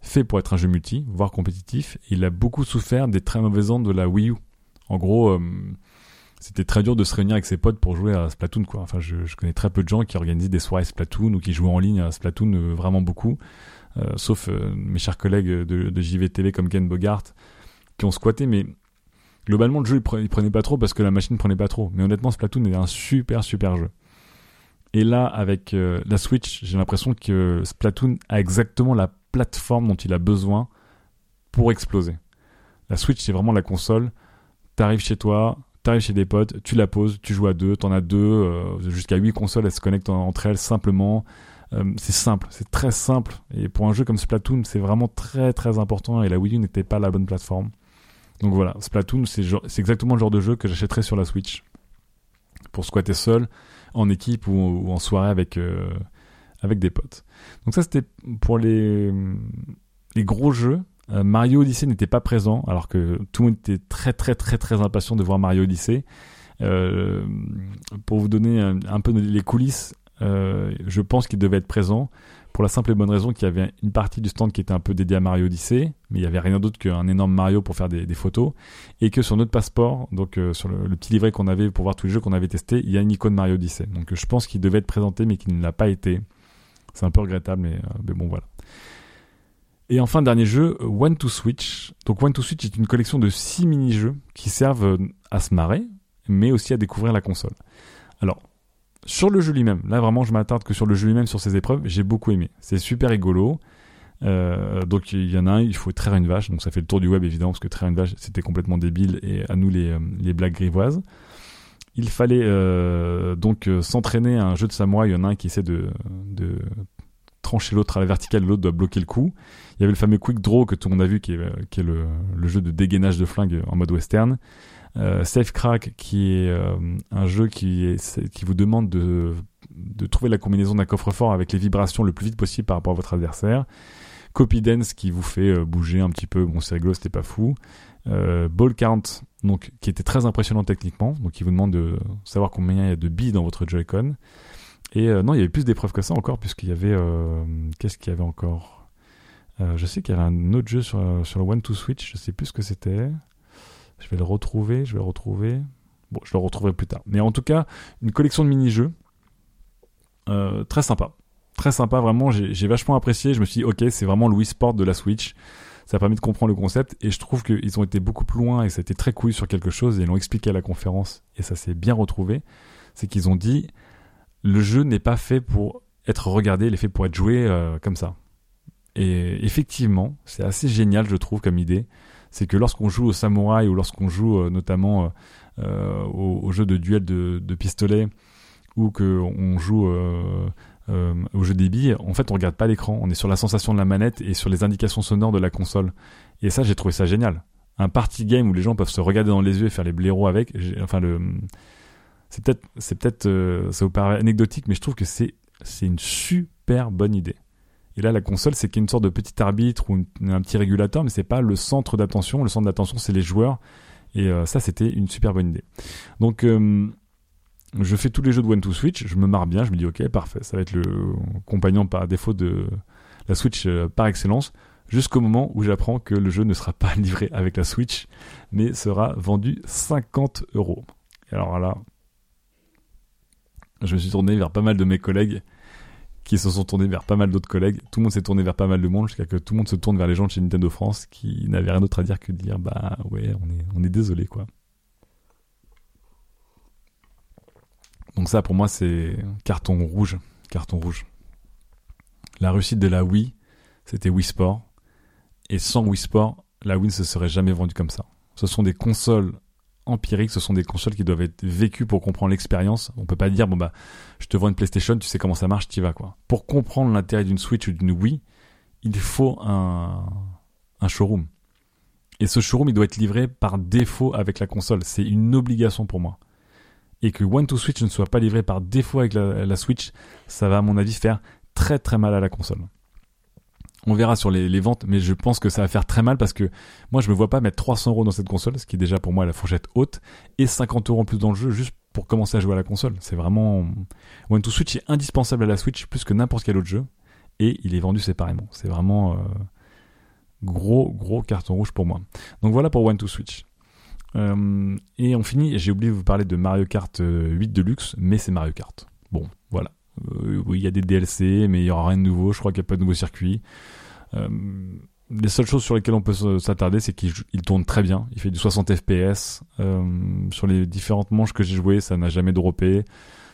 fait pour être un jeu multi, voire compétitif. Il a beaucoup souffert des très mauvaises ondes de la Wii U. En gros, euh, c'était très dur de se réunir avec ses potes pour jouer à Splatoon, quoi. Enfin, je, connais très peu de gens qui organisaient des soirées Splatoon ou qui jouaient en ligne à Splatoon euh, vraiment beaucoup. Euh, sauf mes chers collègues de, de JVTV comme Ken Bogart qui ont squatté, mais globalement, le jeu, il prenait pas trop parce que la machine prenait pas trop. Mais honnêtement, Splatoon est un super, super jeu. Et là, avec euh, la Switch, j'ai l'impression que Splatoon a exactement la plateforme dont il a besoin pour exploser. La Switch, c'est vraiment la console. T'arrives chez toi, t'arrives chez des potes, tu la poses, tu joues à deux, t'en as deux, euh, jusqu'à huit consoles, elles se connectent entre elles simplement. Euh, c'est simple, c'est très simple. Et pour un jeu comme Splatoon, c'est vraiment très très important. Et la Wii U n'était pas la bonne plateforme. Donc voilà, Splatoon, c'est exactement le genre de jeu que j'achèterais sur la Switch. Pour squatter seul, en équipe ou, en soirée avec, euh, avec des potes. Donc ça, c'était pour les, les gros jeux. Euh, Mario Odyssey n'était pas présent, alors que tout le monde était très très très très impatient de voir Mario Odyssey. Euh, pour vous donner un, un peu les coulisses, je pense qu'il devait être présent pour la simple et bonne raison qu'il y avait une partie du stand qui était un peu dédiée à Mario Odyssey, mais il y avait rien d'autre qu'un énorme Mario pour faire des, photos, et que sur notre passeport, donc euh, sur le, le, petit livret qu'on avait pour voir tous les jeux qu'on avait testés, il y a une icône Mario Odyssey. Donc je pense qu'il devait être présenté, mais qu'il ne l'a pas été. C'est un peu regrettable, mais, euh, mais bon voilà. Et enfin, dernier jeu, One to Switch. Donc One to Switch est une collection de 6 mini-jeux qui servent euh, à se marrer, mais aussi à découvrir la console. Alors, sur le jeu lui-même, là vraiment je m'attarde que sur le jeu lui-même, sur ces épreuves, j'ai beaucoup aimé. C'est super rigolo. Euh, donc il y en a un, il faut traire une vache, donc ça fait le tour du web évidemment, parce que traire une vache c'était complètement débile et à nous les, euh, les blagues grivoises. Il fallait euh, donc euh, s'entraîner à un jeu de samouraï, il y en a un qui essaie de, trancher l'autre à la verticale, l'autre doit bloquer le coup. Il y avait le fameux quick draw que tout le monde a vu, qui est, le jeu de dégainage de flingue en mode western. Euh, Safe Crack, qui est euh, un jeu qui, vous demande de, trouver la combinaison d'un coffre-fort avec les vibrations le plus vite possible par rapport à votre adversaire. Copy Dance qui vous fait euh, bouger un petit peu, bon c'est rigolo, c'était pas fou. Ball Count, donc qui était très impressionnant techniquement, donc qui vous demande de savoir combien il y a de billes dans votre Joy-Con. Et non, il y avait plus d'épreuves que ça encore, puisqu'il y avait... Qu'est-ce qu'il y avait encore? Je sais qu'il y avait un autre jeu sur, sur le One to Switch, je sais plus ce que c'était. Je vais le retrouver, je vais le retrouver. Bon, je le retrouverai plus tard. Mais en tout cas, une collection de mini-jeux. Euh, très sympa. Très sympa, vraiment, j'ai vachement apprécié. Je me suis dit, ok, c'est vraiment le Wii Sport de la Switch. Ça a permis de comprendre le concept et je trouve qu'ils ont été beaucoup plus loin et ça a été très cool sur quelque chose et ils l'ont expliqué à la conférence et ça s'est bien retrouvé. C'est qu'ils ont dit, le jeu n'est pas fait pour être regardé, il est fait pour être joué euh, comme ça. Et effectivement, c'est assez génial, je trouve, comme idée c'est que lorsqu'on joue au samouraï ou lorsqu'on joue euh, notamment euh, euh, au, jeu de duel de, pistolet ou qu'on joue au jeu débit, en fait, on regarde pas l'écran, on est sur la sensation de la manette et sur les indications sonores de la console. Et ça, j'ai trouvé ça génial. Un party game où les gens peuvent se regarder dans les yeux et faire les blaireaux avec. Enfin, c'est peut-être, c'est peut-être, ça vous paraît anecdotique, mais je trouve que c'est, c'est une super bonne idée. Et là, la console, c'est qu'il y a une sorte de petit arbitre ou un petit régulateur, mais c'est pas le centre d'attention. Le centre d'attention, c'est les joueurs. Et euh, ça, c'était une super bonne idée. Donc, euh, je fais tous les jeux de One to Switch. Je me marre bien. Je me dis, ok, parfait. Ça va être le compagnon par défaut de la Switch par excellence. Jusqu'au moment où j'apprends que le jeu ne sera pas (laughs) livré avec la Switch, mais sera vendu 50 euros. Alors là, je me suis tourné vers pas mal de mes collègues qui se sont tournés vers pas mal d'autres collègues. Tout le monde s'est tourné vers pas mal de monde jusqu'à que tout le monde se tourne vers les gens de chez Nintendo France qui n'avaient rien d'autre à dire que de dire bah ouais, on est, on est désolé quoi. Donc ça pour moi c'est carton rouge, carton rouge. La réussite de la Wii, c'était Wii Sport. Et sans Wii Sport, la Wii ne se serait jamais vendue comme ça. Ce sont des consoles empiriques, ce sont des consoles qui doivent être vécues pour comprendre l'expérience. On peut pas dire bon bah je te vends une PlayStation, tu sais comment ça marche, tu vas quoi. Pour comprendre l'intérêt d'une Switch ou d'une Wii, il faut un, un showroom. Et ce showroom, il doit être livré par défaut avec la console. C'est une obligation pour moi. Et que One to Switch ne soit pas livré par défaut avec la, la Switch, ça va à mon avis faire très très mal à la console. On verra sur les, ventes, mais je pense que ça va faire très mal parce que moi je me vois pas mettre 300 euros dans cette console, ce qui est déjà pour moi la fourchette haute, et 50 euros en plus dans le jeu juste pour commencer à jouer à la console. C'est vraiment One to Switch est indispensable à la Switch plus que n'importe quel autre jeu, et il est vendu séparément. C'est vraiment euh, gros gros carton rouge pour moi. Donc voilà pour One to Switch. Euh, et on finit, j'ai oublié de vous parler de Mario Kart 8 euh, Deluxe, mais c'est Mario Kart. Bon, voilà. Oui, il y a des DLC, mais il y aura rien de nouveau. Je crois qu'il n'y a pas de nouveau circuit. Euh, les seules choses sur lesquelles on peut s'attarder, c'est qu'il tourne très bien. Il fait du 60 FPS. Euh, sur les différentes manches que j'ai jouées, ça n'a jamais droppé.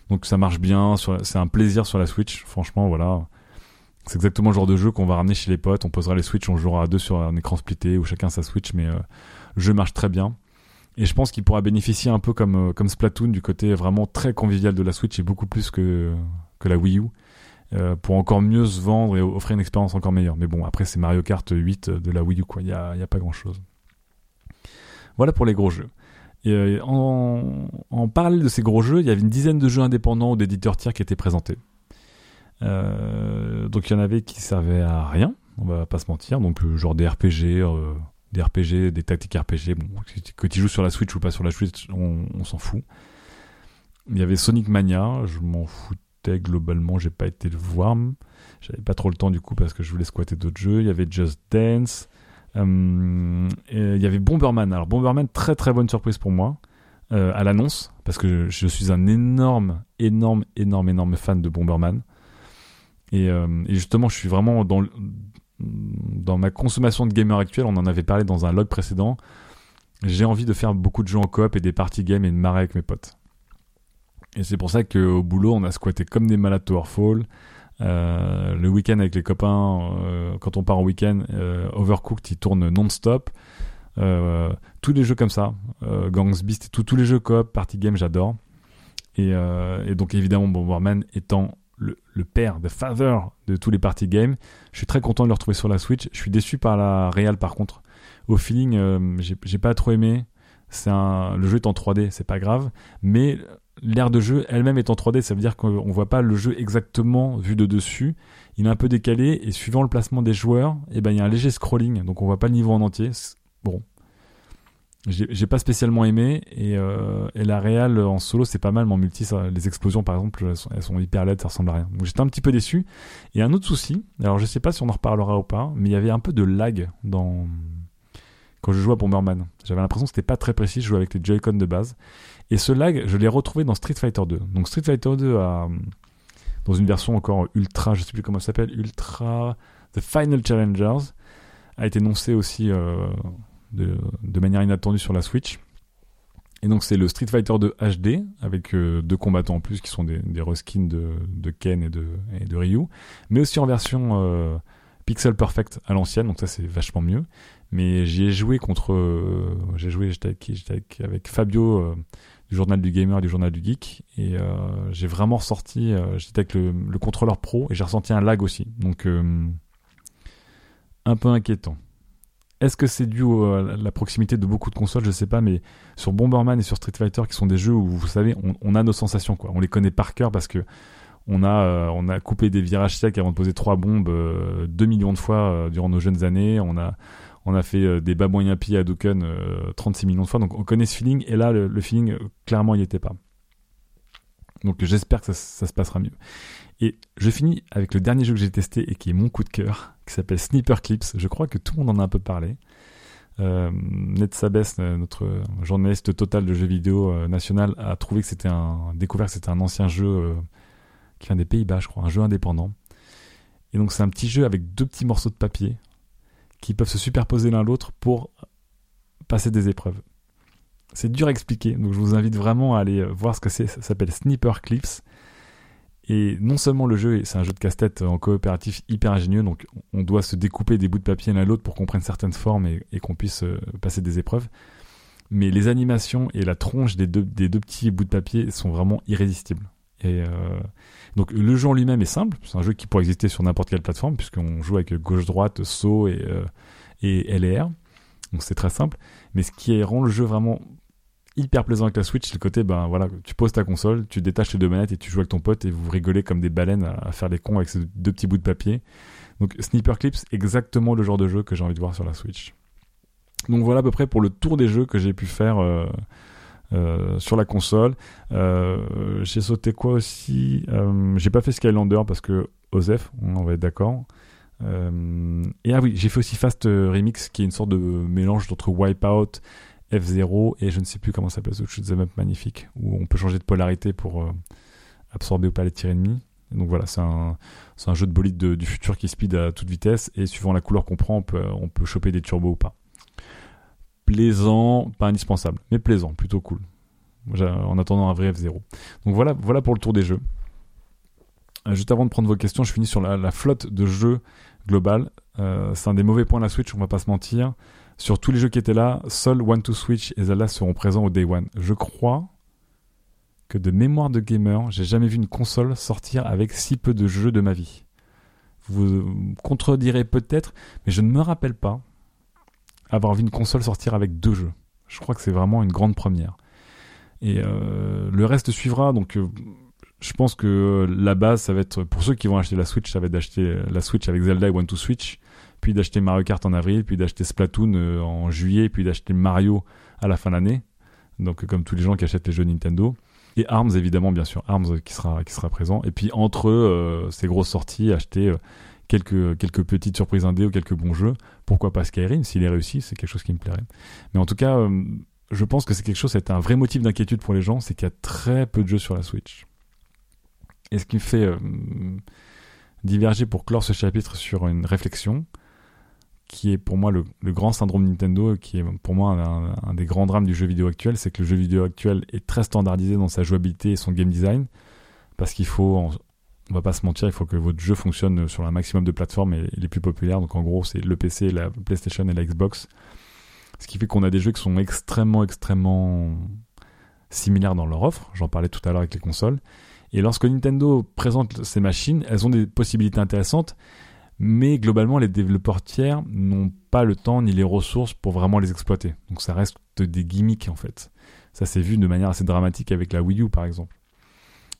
Donc ça marche bien. C'est un plaisir sur la Switch. Franchement, voilà. C'est exactement le genre de jeu qu'on va ramener chez les potes. On posera les Switch, on jouera à deux sur un écran splitté ou chacun sa Switch, mais euh, le jeu marche très bien. Et je pense qu'il pourra bénéficier un peu comme, comme Splatoon du côté vraiment très convivial de la Switch et beaucoup plus que, la Wii U. Euh, pour encore mieux se vendre et offrir une expérience encore meilleure. Mais bon, après, c'est Mario Kart 8 de la Wii U, quoi. Il n'y a, a, pas grand chose. Voilà pour les gros jeux. Et euh, en, en, parallèle de ces gros jeux, il y avait une dizaine de jeux indépendants ou d'éditeurs tiers qui étaient présentés. Euh, donc il y en avait qui servaient à rien, on va pas se mentir. Donc genre des RPG, des RPG, des tactiques RPG. Bon, que tu joues sur la Switch ou pas sur la Switch, on, on s'en fout. Il y avait Sonic Mania, je m'en fous globalement, j'ai pas été le voir. J'avais pas trop le temps du coup parce que je voulais squatter d'autres jeux. Il y avait Just Dance. Euh, il y avait Bomberman. Alors Bomberman, très très bonne surprise pour moi euh, à l'annonce parce que je, suis un énorme, énorme, énorme, énorme fan de Bomberman. Et, euh, justement, je suis vraiment dans dans ma consommation de gamer actuelle. On en avait parlé dans un log précédent. J'ai envie de faire beaucoup de jeux en coop et des party games et de marrer avec mes potes. Et c'est pour ça qu'au boulot, on a squatté comme des malades Towerfall. Euh, le week-end avec les copains, euh, quand on part en week-end, euh, Overcooked, il tourne non-stop. Euh, tous les jeux comme ça, Gangs Beast, tous les jeux coop, party game, j'adore. Et, donc évidemment, Bomberman étant le, père, the father de tous les party games, je suis très content de le retrouver sur la Switch. Je suis déçu par la Real par contre. Au feeling, j'ai pas trop aimé. C'est un, le jeu est en 3D, c'est pas grave, mais l'aire de jeu elle-même est en 3D, ça veut dire qu'on voit pas le jeu exactement vu de dessus. Il est un peu décalé et suivant le placement des joueurs, eh ben il y a un léger scrolling, donc on voit pas le niveau en entier. Bon, j'ai pas spécialement aimé et, euh, et la réal en solo c'est pas mal, mais en multi les explosions par exemple elles sont, hyper laides, ça ressemble à rien. Donc j'étais un petit peu déçu. Et un autre souci, alors je sais pas si on en reparlera ou pas, mais il y avait un peu de lag dans quand je jouais à Bomberman. J'avais l'impression que c'était pas très précis, je jouais avec les Joy-Con de base. Et ce lag, je l'ai retrouvé dans Street Fighter 2. Donc Street Fighter 2 a, dans une version encore ultra, je sais plus comment ça s'appelle, ultra, The Final Challengers, a été énoncé aussi euh, de, manière inattendue sur la Switch. Et donc c'est le Street Fighter 2 HD, avec euh, deux combattants en plus qui sont des, des reskins de, Ken et de, et de Ryu, mais aussi en version euh, Pixel Perfect à l'ancienne, donc ça c'est vachement mieux. Mais j'y ai joué contre. Euh, j'ai joué, j'étais avec, Fabio euh, du journal du gamer et du journal du geek, et euh, j'ai vraiment ressorti. j'étais avec le, le, contrôleur pro et j'ai ressenti un lag aussi, donc un peu inquiétant. Est-ce que c'est dû à la proximité de beaucoup de consoles? Je sais pas, mais sur Bomberman et sur Street Fighter, qui sont des jeux où vous savez, on, a nos sensations, quoi. On les connaît par cœur parce que on a, on a coupé des virages secs avant de poser trois bombes 2 euh, millions de fois durant nos jeunes années. On a, on a fait des bas moyens pieds à Duken 36 millions de fois. Donc on connaît ce feeling. Et là, le, feeling, clairement, il n'y était pas. Donc j'espère que ça, se passera mieux. Et je finis avec le dernier jeu que j'ai testé et qui est mon coup de cœur, qui s'appelle Sniper Clips. Je crois que tout le monde en a un peu parlé. Ned Sabes, notre journaliste total de jeux vidéo national, a trouvé que c'était un découvert que c'était un ancien jeu qui vient des Pays-Bas, je crois, un jeu indépendant. Et donc c'est un petit jeu avec deux petits morceaux de papier qui peuvent se superposer l'un l'autre pour passer des épreuves. C'est dur à expliquer, donc je vous invite vraiment à aller voir ce que c'est. Ça s'appelle Sniper Clips. Et non seulement le jeu, c'est un jeu de casse-tête en coopératif hyper ingénieux, donc on doit se découper des bouts de papier l'un à l'autre pour qu'on prenne certaines formes et, qu'on puisse euh, passer des épreuves. Mais les animations et la tronche des deux petits bouts de papier sont vraiment irrésistibles. Euh, donc le jeu en lui-même est simple, c'est un jeu qui pourrait exister sur n'importe quelle plateforme puisqu'on joue avec gauche-droite, saut et, euh, et LR. Donc c'est très simple. Mais ce qui rend le jeu vraiment hyper plaisant avec la Switch, c'est le côté, ben voilà, tu poses ta console, tu détaches les deux manettes et tu joues avec ton pote et vous rigolez comme des baleines à, faire les cons avec ces deux petits bouts de papier. Donc Sniper Clips, exactement le genre de jeu que j'ai envie de voir sur la Switch. Donc voilà à peu près pour le tour des jeux que j'ai pu faire euh, euh, sur la console. Euh, j'ai sauté quoi aussi euh, J'ai pas fait Skylander parce que Osef, on va être d'accord. et ah oui, j'ai fait aussi Fast Remix qui est une sorte de mélange entre Wipeout, F0 et je ne sais plus comment ça s'appelle ce shoot'em up magnifique où on peut changer de polarité pour absorber ou pas les tirs ennemis. Donc voilà, c'est un, un, jeu de bolide du futur qui speed à toute vitesse et suivant la couleur qu'on prend, on peut, on peut choper des turbos ou pas plaisant, pas indispensable, mais plaisant, plutôt cool. En attendant un vrai F0. Donc voilà, voilà pour le tour des jeux. Euh, juste avant de prendre vos questions, je finis sur la, flotte de jeux global. Euh, c'est un des mauvais points de la Switch, on va pas se mentir. Sur tous les jeux qui étaient là, seuls One to Switch et Zelda seront présents au Day One. Je crois que de mémoire de gamer, j'ai jamais vu une console sortir avec si peu de jeux de ma vie. Vous me contredirez peut-être, mais je ne me rappelle pas avoir vu une console sortir avec deux jeux. Je crois que c'est vraiment une grande première. Et euh, le reste suivra. Donc, euh, je pense que la base, ça va être pour ceux qui vont acheter la Switch, ça va être d'acheter la Switch avec Zelda et One to Switch, puis d'acheter Mario Kart en avril, puis d'acheter Splatoon euh, en juillet, puis d'acheter Mario à la fin de l'année. Donc, comme tous les gens qui achètent les jeux Nintendo. Et Arms, évidemment, bien sûr, Arms qui sera, qui sera présent. Et puis, entre ces grosses sorties, acheter quelques, quelques petites surprises indées ou quelques bons jeux. Pourquoi pas Skyrim S'il est réussi, c'est quelque chose qui me plairait. Mais en tout cas, euh, je pense que c'est quelque chose, c'est un vrai motif d'inquiétude pour les gens, c'est qu'il y a très peu de jeux sur la Switch. Et ce qui me fait euh, diverger pour clore ce chapitre sur une réflexion qui est pour moi le, grand syndrome Nintendo, qui est pour moi un, un, des grands drames du jeu vidéo actuel, c'est que le jeu vidéo actuel est très standardisé dans sa jouabilité et son game design, parce qu'il faut on va pas se mentir, il faut que votre jeu fonctionne sur un maximum de plateformes et les plus populaires. Donc en gros, c'est le PC, la PlayStation et la Xbox. Ce qui fait qu'on a des jeux qui sont extrêmement, extrêmement similaires dans leur offre. J'en parlais tout à l'heure avec les consoles. Et lorsque Nintendo présente ces machines, elles ont des possibilités intéressantes, mais globalement, les développeurs tiers n'ont pas le temps ni les ressources pour vraiment les exploiter. Donc ça reste des gimmicks en fait. Ça s'est vu de manière assez dramatique avec la Wii U par exemple.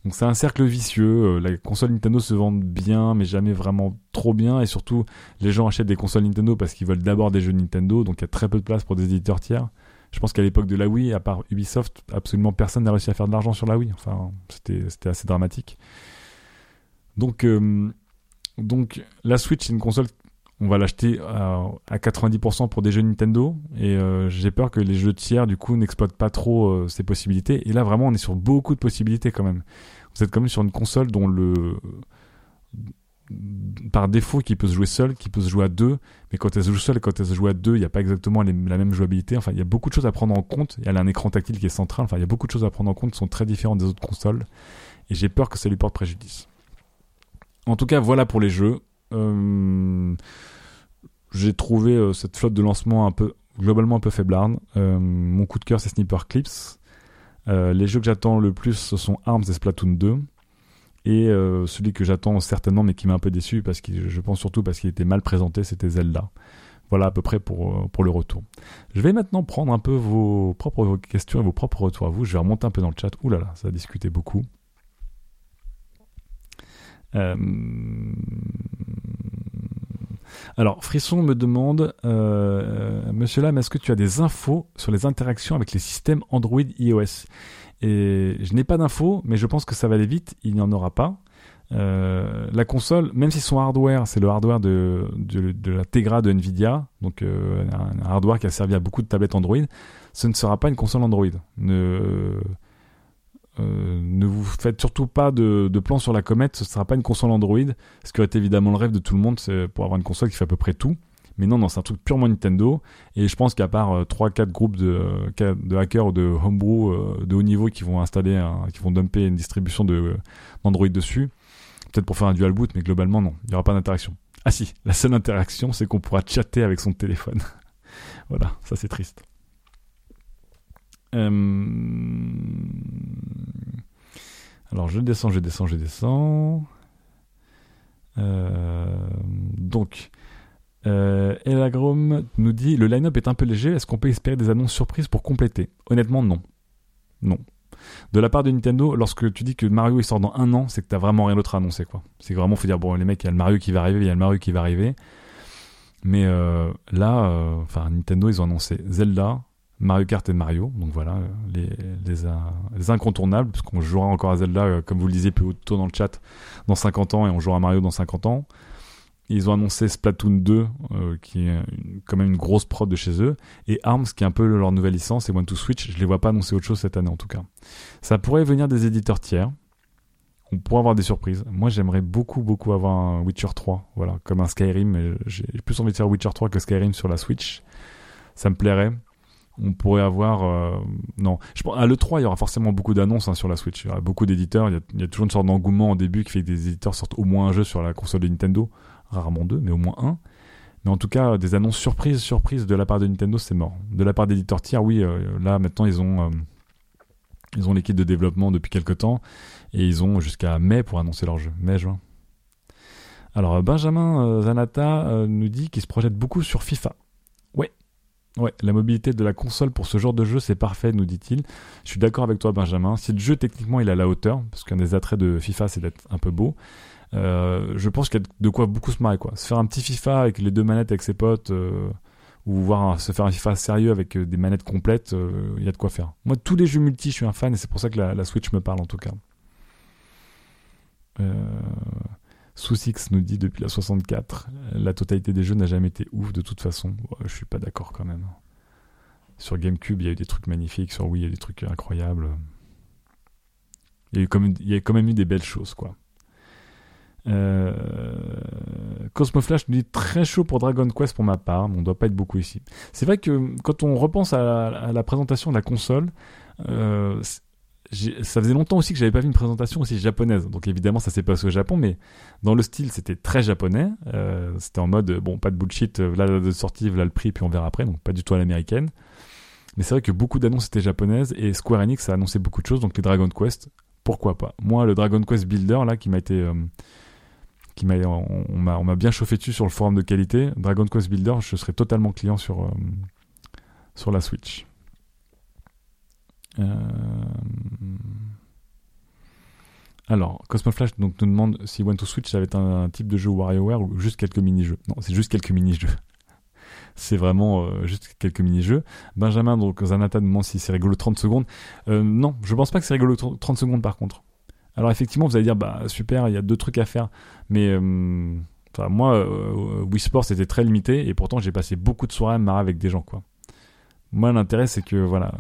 Donc c'est un cercle vicieux. Euh, la console Nintendo se vend bien, mais jamais vraiment trop bien. Et surtout, les gens achètent des consoles Nintendo parce qu'ils veulent d'abord des jeux Nintendo. Donc il y a très peu de place pour des éditeurs tiers. Je pense qu'à l'époque de la Wii, à part Ubisoft, absolument personne n'a réussi à faire de l'argent sur la Wii. Enfin, c'était assez dramatique. Donc, euh, donc la Switch, c'est une console on va l'acheter à, 90% pour des jeux Nintendo et euh, j'ai peur que les jeux tiers du coup n'exploitent pas trop ces possibilités et là vraiment on est sur beaucoup de possibilités quand même vous êtes quand même sur une console dont le par défaut qui peut se jouer seul, qui peut se jouer à deux, mais quand elle se joue seule et quand elle se joue à deux, il n'y a pas exactement la même jouabilité. Enfin, il y a beaucoup de choses à prendre en compte. Il y a un écran tactile qui est central. Enfin, il y a beaucoup de choses à prendre en compte qui sont très différentes des autres consoles. Et j'ai peur que ça lui porte préjudice. En tout cas, voilà pour les jeux. Euh, j'ai trouvé cette flotte de lancement un peu globalement un peu faiblarde. mon coup de cœur c'est Sniper Clips. les jeux que j'attends le plus ce sont Arms et Splatoon 2. Et celui que j'attends certainement mais qui m'a un peu déçu parce que je pense surtout parce qu'il était mal présenté, c'était Zelda. Voilà à peu près pour, pour le retour. Je vais maintenant prendre un peu vos propres questions et vos propres retours à vous. Je vais remonter un peu dans le chat. Ouh là là, ça a discuté beaucoup. Euh, alors, Frisson me demande, euh, Monsieur Lam, est-ce que tu as des infos sur les interactions avec les systèmes Android iOS? Et je n'ai pas d'infos, mais je pense que ça va aller vite. Il n'y en aura pas. Euh, la console, même si son hardware, c'est le hardware de, de, la Tegra de Nvidia, donc un, hardware qui a servi à beaucoup de tablettes Android, ce ne sera pas une console Android. Euh, ne vous faites surtout pas de, de plan sur la comète, ce ne sera pas une console Android, ce qui aurait évidemment le rêve de tout le monde, c'est pour avoir une console qui fait à peu près tout. Mais non, non, c'est un truc purement Nintendo. Et je pense qu'à part 3-4 euh, groupes de, de, hackers ou de homebrew euh, de haut niveau qui vont installer, qui vont dumper une distribution d'Android dessus, peut-être pour faire un dual boot, mais globalement, non, il n'y aura pas d'interaction. Ah si, la seule interaction, c'est qu'on pourra chatter avec son téléphone. (laughs) voilà, ça c'est triste. Euh, alors je descends, je descends, je descends. Euh... Donc, euh, Elagrom nous dit le line-up est un peu léger. Est-ce qu'on peut espérer des annonces surprises pour compléter? Honnêtement, non. Non. De la part de Nintendo, lorsque tu dis que Mario sort dans un an, c'est que t'as vraiment rien d'autre à annoncer quoi. C'est vraiment faut dire bon les mecs, il y a le Mario qui va arriver, il y a le Mario qui va arriver. Mais là, enfin Nintendo ils ont annoncé Zelda, Mario Kart et Mario. Donc voilà, les, les, incontournables, puisqu'on jouera encore à Zelda, euh, comme vous le disiez plus tôt dans le chat, dans 50 ans, et on jouera à Mario dans 50 ans. Ils ont annoncé Splatoon 2, euh, qui est quand même une grosse prod de chez eux, et ARMS, qui est un peu leur nouvelle licence, et One to Switch. Je les vois pas annoncer autre chose cette année en tout cas. Ça pourrait venir des éditeurs tiers. On pourrait avoir des surprises. Moi, j'aimerais beaucoup, beaucoup avoir un Witcher 3, voilà, comme un Skyrim. J'ai plus envie de faire Witcher 3 que Skyrim sur la Switch. Ça me plairait on pourrait avoir euh, non. Je pense à l'E3 il y aura forcément beaucoup d'annonces hein, sur la Switch. Il y aura beaucoup d'éditeurs. Il, y a, toujours une sorte d'engouement au début qui fait que des éditeurs sortent au moins un jeu sur la console de Nintendo. Rarement deux mais au moins un. Mais en tout cas des annonces surprises surprises de la part de Nintendo c'est mort. De la part d'éditeurs tiers oui euh, là maintenant ils ont euh, ils ont l'équipe de développement depuis quelques temps et ils ont jusqu'à mai pour annoncer leur jeu. Mai juin. Alors Benjamin Zanata nous dit qu'il se projette beaucoup sur FIFA Ouais, la mobilité de la console pour ce genre de jeu, c'est parfait, nous dit-il. Je suis d'accord avec toi, Benjamin. Si le jeu, techniquement, il à la hauteur, parce qu'un des attraits de FIFA, c'est d'être un peu beau, euh, je pense qu'il y a de quoi beaucoup se marrer, quoi. Se faire un petit FIFA avec les deux manettes avec ses potes, euh, ou voir se faire un FIFA sérieux avec euh, des manettes complètes, il y a de quoi faire. Moi, tous les jeux multi, je suis un fan, et c'est pour ça que la, la Switch me parle, en tout cas. Euh... Sous-Six nous dit depuis la 64, la totalité des jeux n'a jamais été ouf de toute façon. je suis pas d'accord quand même. Sur GameCube, il y a eu des trucs magnifiques. Sur Wii, il y a eu des trucs incroyables. Il y a, eu quand même eu des belles choses, quoi. Euh... Cosmo Flash nous dit très chaud pour Dragon Quest pour ma part, mais on doit pas être beaucoup ici. C'est vrai que quand on repense à la, présentation de la console, euh, ça faisait longtemps aussi que j'avais pas vu une présentation aussi japonaise. Donc évidemment, ça s'est passé au Japon, mais dans le style, c'était très japonais. Euh, c'était en mode, bon, pas de bullshit, euh, là, de sortie, là le prix, puis on verra après. Donc pas du tout à l'américaine. Mais c'est vrai que beaucoup d'annonces étaient japonaises et Square Enix a annoncé beaucoup de choses. Donc les Dragon Quest, pourquoi pas? Moi, le Dragon Quest Builder, là, qui m'a été. Euh, qui m'a, on, on m'a bien chauffé dessus sur le forum de qualité. Dragon Quest Builder, je serais totalement client sur, sur la Switch. Euh, alors, Cosmoflash donc, nous demande si One to Switch ça être un, type de jeu WarioWare ou juste quelques mini-jeux. Non, c'est juste quelques mini-jeux. (laughs) c'est vraiment euh, juste quelques mini-jeux. Benjamin, donc Zanata demande si c'est rigolo 30 secondes. Euh, non, je pense pas que c'est rigolo 30 secondes par contre. Alors effectivement, vous allez dire, bah super, il y a deux trucs à faire. Mais enfin, moi, Wii Sports c'était très limité et pourtant j'ai passé beaucoup de soirées à me marrer avec des gens. quoi. Moi, l'intérêt c'est que voilà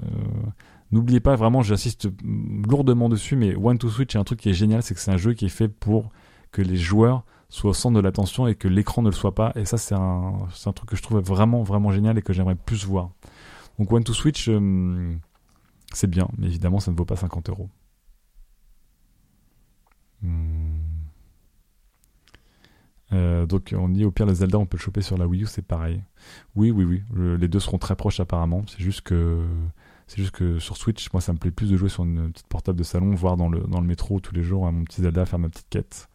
N'oubliez pas, vraiment, j'insiste lourdement dessus, mais One to Switch, est un truc qui est génial, c'est que c'est un jeu qui est fait pour que les joueurs soient au centre de l'attention et que l'écran ne le soit pas. Et ça, c'est un, truc que je trouve vraiment, vraiment génial et que j'aimerais plus voir. Donc One to Switch, euh, c'est bien, mais évidemment, ça ne vaut pas 50 euros. Hmm. Euh, donc on dit au pire le Zelda on peut le choper sur la Wii U, c'est pareil. Oui, oui, oui, les deux seront très proches apparemment. C'est juste que c'est juste que sur Switch, moi ça me plaît plus de jouer sur une petite portable de salon, voire dans le, métro tous les jours à mon petit Zelda faire ma petite quête.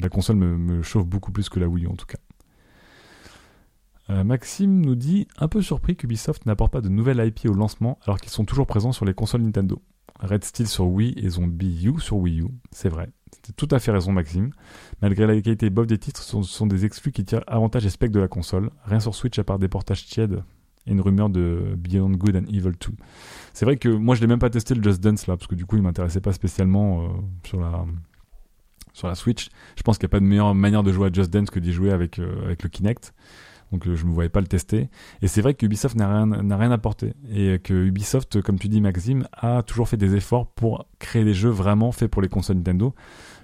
La console me, chauffe beaucoup plus que la Wii U en tout cas. Euh, Maxime nous dit un peu surpris qu'Ubisoft n'apporte pas de nouvelles IP au lancement alors qu'ils sont toujours présents sur les consoles Nintendo. Red Steel sur Wii et Zombie U sur Wii U, c'est vrai. C'est tout à fait raison Maxime. Malgré la qualité bof des titres, ce sont, des exclus qui tirent avantage et spec de la console. Rien sur Switch à part des portages tièdes une rumeur de Beyond Good and Evil 2. C'est vrai que moi je l'ai même pas testé le Just Dance là, parce que du coup il m'intéressait pas spécialement euh, sur la sur la Switch. Je pense qu'il n'y a pas de meilleure manière de jouer à Just Dance que d'y jouer avec, euh, avec le Kinect donc euh, je ne me voyais pas le tester. Et c'est vrai que Ubisoft n'a rien, n'a rien apporté. Et que Ubisoft, comme tu dis Maxime, a toujours fait des efforts pour créer des jeux vraiment faits pour les consoles Nintendo.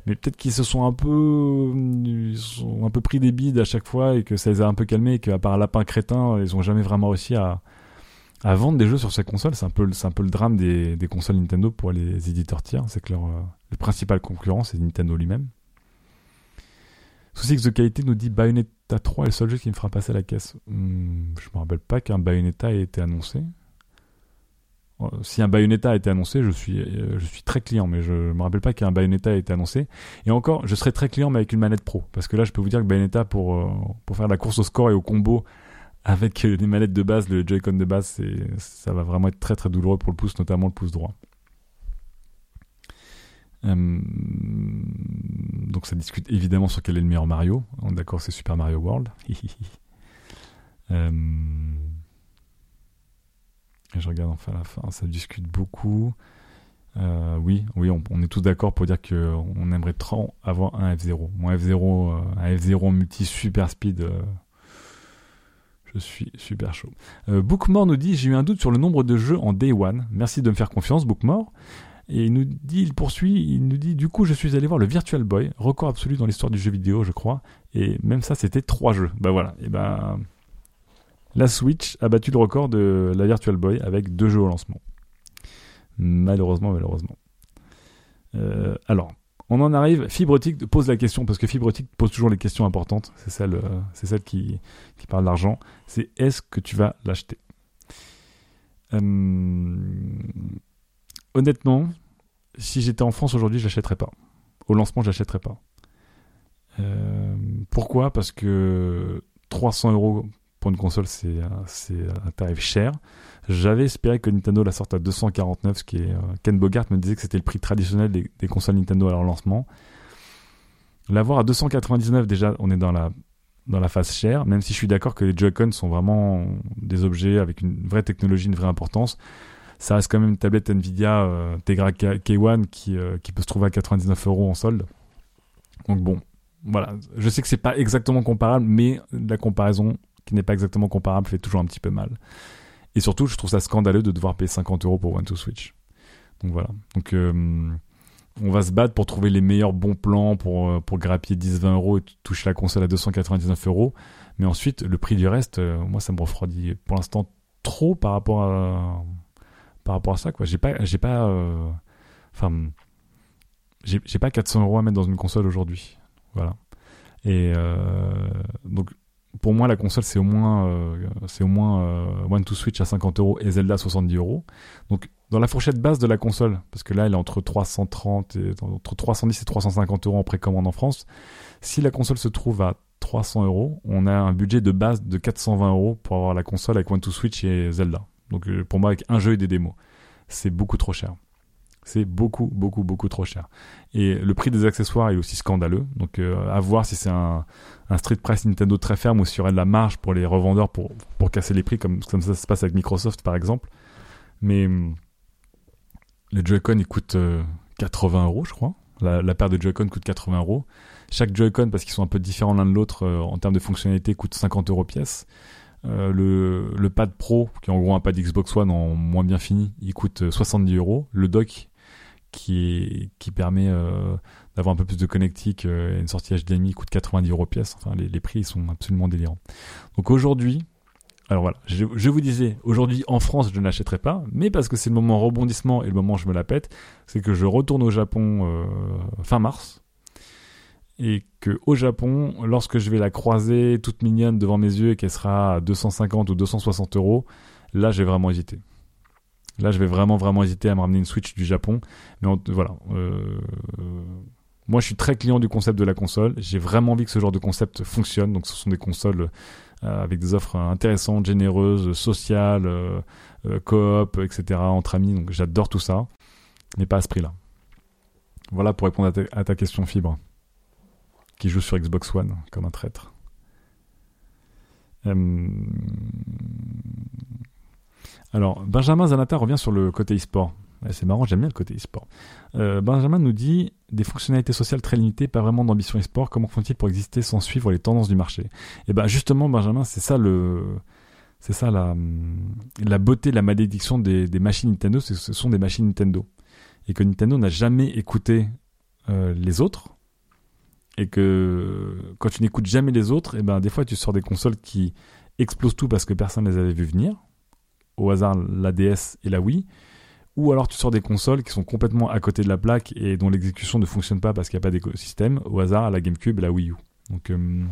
Mais peut-être qu'ils se sont un peu, ils sont un peu pris des bides à chaque fois et que ça les a un peu calmés et qu'à part Lapin Crétin, ils n'ont jamais vraiment réussi à, à vendre des jeux sur ces consoles. C'est un peu, c'est un peu le drame des, des consoles Nintendo pour les éditeurs tiers. C'est que leur, euh, le principal concurrent, c'est Nintendo lui-même. Souci de qualité nous dit Bayonetta 3 est le seul jeu qui me fera passer la caisse. Hmm, je me rappelle pas qu'un Bayonetta ait été annoncé. Euh, si un Bayonetta a été annoncé, je suis, euh, je suis très client, mais je me rappelle pas qu'un Bayonetta ait été annoncé. Et encore, je serais très client, mais avec une manette pro. Parce que là, je peux vous dire que Bayonetta, pour, euh, pour faire la course au score et au combo avec les manettes de base, le Joy-Con de base, ça va vraiment être très très douloureux pour le pouce, notamment le pouce droit. Euh, donc ça discute évidemment sur quel est le meilleur Mario. D'accord, c'est Super Mario World. euh, (laughs) je regarde enfin la fin, ça discute beaucoup. Euh, oui, oui, on, est tous d'accord pour dire qu'on aimerait trop avoir un F0. Mon F0, euh, un F0 multi super speed, je suis super chaud. Bookmore nous dit J'ai eu un doute sur le nombre de jeux en Day One. Merci de me faire confiance, Bookmore. Et il nous dit, il poursuit, il nous dit, du coup, je suis allé voir le Virtual Boy, record absolu dans l'histoire du jeu vidéo, je crois. Et même ça, c'était trois jeux. Bah voilà. Et ben, la Switch a battu le record de la Virtual Boy avec deux jeux au lancement. Malheureusement, malheureusement. Euh, alors, on en arrive. Fibrotique pose la question, parce que Fibrotique pose toujours les questions importantes. C'est celle, euh, c'est celle qui, qui parle d'argent. C'est est-ce que tu vas l'acheter? Euh, Honnêtement, si j'étais en France aujourd'hui, je l'achèterais pas. Au lancement, je l'achèterais pas. Pourquoi? Parce que 300 euros pour une console, c'est un tarif cher. J'avais espéré que Nintendo la sorte à 249, ce qui est. Euh, Ken Bogart me disait que c'était le prix traditionnel des, consoles Nintendo à leur lancement. L'avoir à 299, déjà, on est dans la, dans la phase chère, même si je suis d'accord que les Joy-Con sont vraiment des objets avec une vraie technologie, une vraie importance ça reste quand même une tablette Nvidia euh, Tegra K1 qui, euh, qui peut se trouver à 99 euros en solde. Donc bon, voilà. Je sais que c'est pas exactement comparable, mais la comparaison n'est pas exactement comparable fait toujours un petit peu mal. Et surtout, je trouve ça scandaleux de devoir payer 50 euros pour One to Switch. Donc voilà. Donc euh, on va se battre pour trouver les meilleurs bons plans pour, pour grappiller 10-20 euros et toucher la console à 299 euros. Mais ensuite, le prix du reste, moi, ça me refroidit pour l'instant trop par rapport à, par rapport à ça quoi j'ai pas j'ai pas euh, enfin j'ai pas 400 euros à mettre dans une console aujourd'hui voilà et euh, donc pour moi la console c'est au moins euh, c'est au moins One to Switch à 50 euros et Zelda à 70 euros donc dans la fourchette basse de la console parce que là elle est entre 330 et entre 310 et 350 euros en précommande en France si la console se trouve à 300 euros on a un budget de base de 420 euros pour avoir la console avec One to Switch et Zelda donc euh, pour moi, avec un jeu et des démos, c'est beaucoup trop cher. C'est beaucoup, beaucoup, beaucoup trop cher. Et le prix des accessoires est aussi scandaleux. Donc euh, à voir si c'est un, street price Nintendo très ferme ou s'il y aurait de la marge pour les revendeurs pour, pour casser les prix, comme, comme ça se passe avec Microsoft par exemple. Mais hum, les Joy-Con, ils coûtent 80 euh, euros, je crois. La, paire de Joy-Con coûte 80 euros. Chaque Joy-Con, parce qu'ils sont un peu différents l'un de l'autre en termes de fonctionnalité, coûte 50 euros pièce. Euh, le, le, pad pro, qui est en gros un pad Xbox One en moins bien fini, il coûte 70 euros. Le dock, qui, permet euh, d'avoir un peu plus de connectique euh, une sortie HDMI, coûte 90 euros pièce. Enfin, les, prix sont absolument délirants. Donc aujourd'hui, alors voilà, je, vous disais, aujourd'hui en France, je n'achèterai pas, mais parce que c'est le moment rebondissement et le moment où je me la pète, c'est que je retourne au Japon fin mars. et que au Japon, lorsque je vais la croiser toute mignonne devant mes yeux et qu'elle sera à 250 ou 260 euros, là, j'ai vraiment hésité. Là, je vais vraiment, vraiment hésiter à me ramener une Switch du Japon. Mais voilà. Euh, moi, je suis très client du concept de la console. J'ai vraiment envie que ce genre de concept fonctionne. Donc, ce sont des consoles euh, avec des offres intéressantes, généreuses, sociales, euh, coop, etc. entre amis. Donc, j'adore tout ça. Mais pas à ce prix-là. Voilà pour répondre à ta, question, Fibre. Qui joue sur Xbox One comme un traître. Alors, Benjamin Zanata revient sur le côté e-sport. c'est marrant, j'aime bien le côté e-sport. Euh, Benjamin nous dit des fonctionnalités sociales très limitées, pas vraiment d'ambition e-sport. Comment font-ils pour exister sans suivre les tendances du marché? Et eh ben justement, Benjamin, c'est ça le, c'est ça la, beauté, la malédiction des, machines Nintendo, ce sont des machines Nintendo et que Nintendo n'a jamais écouté euh, les autres et que quand tu n'écoutes jamais les autres, et eh ben des fois tu sors des consoles qui explosent tout parce que personne ne les avait vues venir au hasard la DS et la Wii, ou alors tu sors des consoles qui sont complètement à côté de la plaque et dont l'exécution ne fonctionne pas parce qu'il n'y a pas d'écosystème, au hasard la GameCube et la Wii U. Donc euh,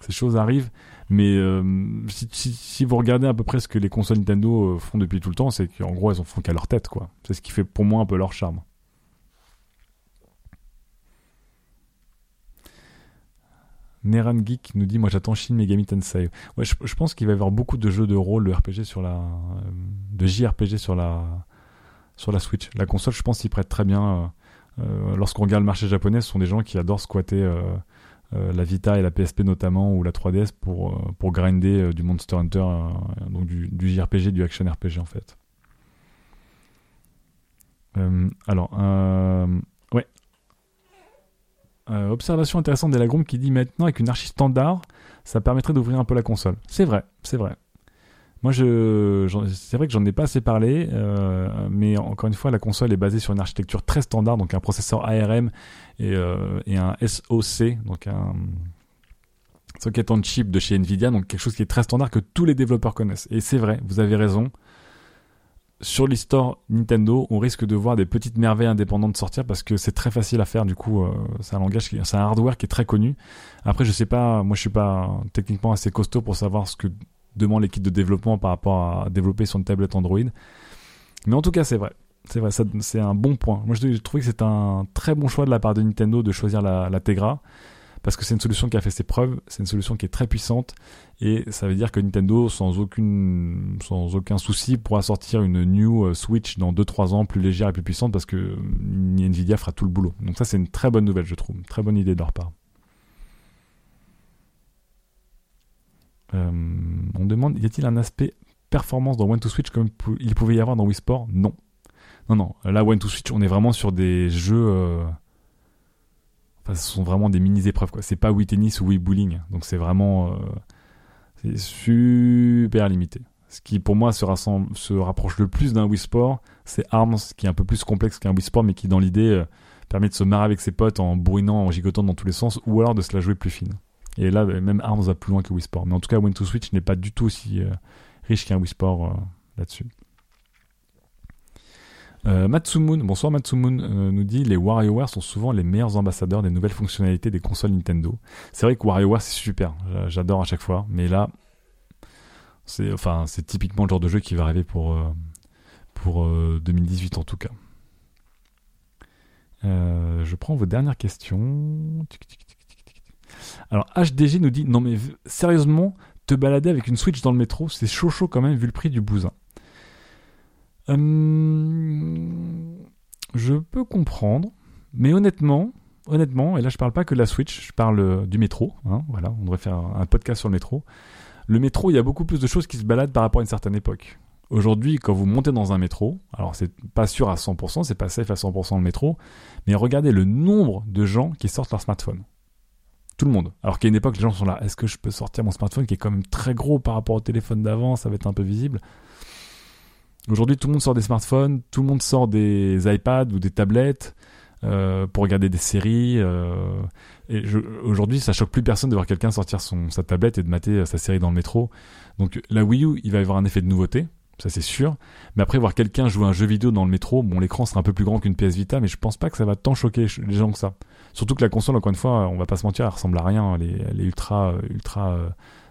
ces choses arrivent, mais euh, si, vous regardez à peu près ce que les consoles Nintendo euh, font depuis tout le temps, c'est qu'en gros elles en font qu'à leur tête, quoi. C'est ce qui fait pour moi un peu leur charme. Neran Geek nous dit Moi j'attends Shin Megami Tensei. Je, pense qu'il va y avoir beaucoup de jeux de rôle, de RPG sur la. de JRPG sur la. sur la Switch. La console, je pense, s'y prête très bien. Euh, euh, lorsqu'on regarde le marché japonais, ce sont des gens qui adorent squatter euh, la Vita et la PSP notamment, ou la 3DS pour, pour grinder du Monster Hunter, donc du, du, JRPG, du Action RPG en fait. alors, euh, observation intéressante d'Elagrom qui dit maintenant avec une archi standard, ça permettrait d'ouvrir un peu la console. C'est vrai, c'est vrai. Moi, je, c'est vrai que j'en ai pas assez parlé, euh, mais encore une fois, la console est basée sur une architecture très standard, donc un processeur ARM et, euh, et un SoC, donc un socket on chip de chez Nvidia, donc quelque chose qui est très standard que tous les développeurs connaissent. Et c'est vrai, vous avez raison sur l'histoire Nintendo, on risque de voir des petites merveilles indépendantes sortir parce que c'est très facile à faire. Du coup, euh, c'est un langage, c'est un hardware qui est très connu. Après, je sais pas, moi je suis pas techniquement assez costaud pour savoir ce que demande l'équipe de développement par rapport à développer sur une tablette Android. Mais en tout cas, c'est vrai. C'est vrai, c'est un bon point. Moi, je, trouve que c'est un très bon choix de la part de Nintendo de choisir la Tegra parce que c'est une solution qui a fait ses preuves, c'est une solution qui est très puissante, et ça veut dire que Nintendo, sans, aucune, sans aucun souci, pourra sortir une New euh, Switch dans 2-3 ans, plus légère et plus puissante, parce que Nvidia fera tout le boulot. Donc ça, c'est une très bonne nouvelle, je trouve, très bonne idée de leur part. Euh, on demande, y a-t-il un aspect performance dans One to Switch comme il pouvait y avoir dans Wii Sport? Non. Non, non. Là, One to Switch, on est vraiment sur des jeux... Euh, Ce sont vraiment des mini-épreuves, quoi. C'est pas Wii Tennis ou Wii Bowling. Donc c'est vraiment. Euh, c'est super limité. Ce qui, pour moi, se, se rapproche le plus d'un Wii Sport, c'est Arms, qui est un peu plus complexe qu'un Wii Sport, mais qui, dans l'idée, euh, permet de se marrer avec ses potes en bourrinant, en gigotant dans tous les sens, ou alors de se la jouer plus fine. Et là, même Arms va plus loin que Wii Sport. Mais en tout cas, Win to Switch n'est pas du tout aussi euh, riche qu'un Wii Sport là-dessus. Euh, bonsoir Matsumoon, euh, nous dit les WarioWare sont souvent les meilleurs ambassadeurs des nouvelles fonctionnalités des consoles Nintendo. C'est vrai que WarioWare c'est super, j'adore à chaque fois, mais là, c'est typiquement le genre de jeu qui va arriver pour euh, pour 2018 en tout cas. je prends vos dernières questions. Alors HDG nous dit non mais sérieusement te balader avec une Switch dans le métro c'est chaud chaud quand même vu le prix du bousin. Hum, je peux comprendre, mais honnêtement, honnêtement, et là je parle pas que de la Switch, je parle euh, du métro. Hein, voilà, on devrait faire un podcast sur le métro. Le métro, il y a beaucoup plus de choses qui se baladent par rapport à une certaine époque. Aujourd'hui, quand vous montez dans un métro, alors c'est pas sûr à 100%, c'est pas safe à 100% le métro, mais regardez le nombre de gens qui sortent leur smartphone. Tout le monde. Alors qu'à une époque, les gens sont là, est-ce que je peux sortir mon smartphone qui est quand même très gros par rapport au téléphone d'avant, ça va être un peu visible? Aujourd'hui, tout le monde sort des smartphones, tout le monde sort des iPads ou des tablettes euh, pour regarder des séries. Euh, et aujourd'hui, ça choque plus personne de voir quelqu'un sortir son, sa tablette et de mater sa série dans le métro. Donc la Wii U, il va y avoir un effet de nouveauté. ça c'est sûr. Mais après, voir quelqu'un jouer un jeu vidéo dans le métro, bon, l'écran sera un peu plus grand qu'une PS Vita, mais je pense pas que ça va tant choquer les gens que ça. Surtout que la console, encore une fois, on va pas se mentir, elle ressemble à rien, elle est, elle est ultra, ultra euh,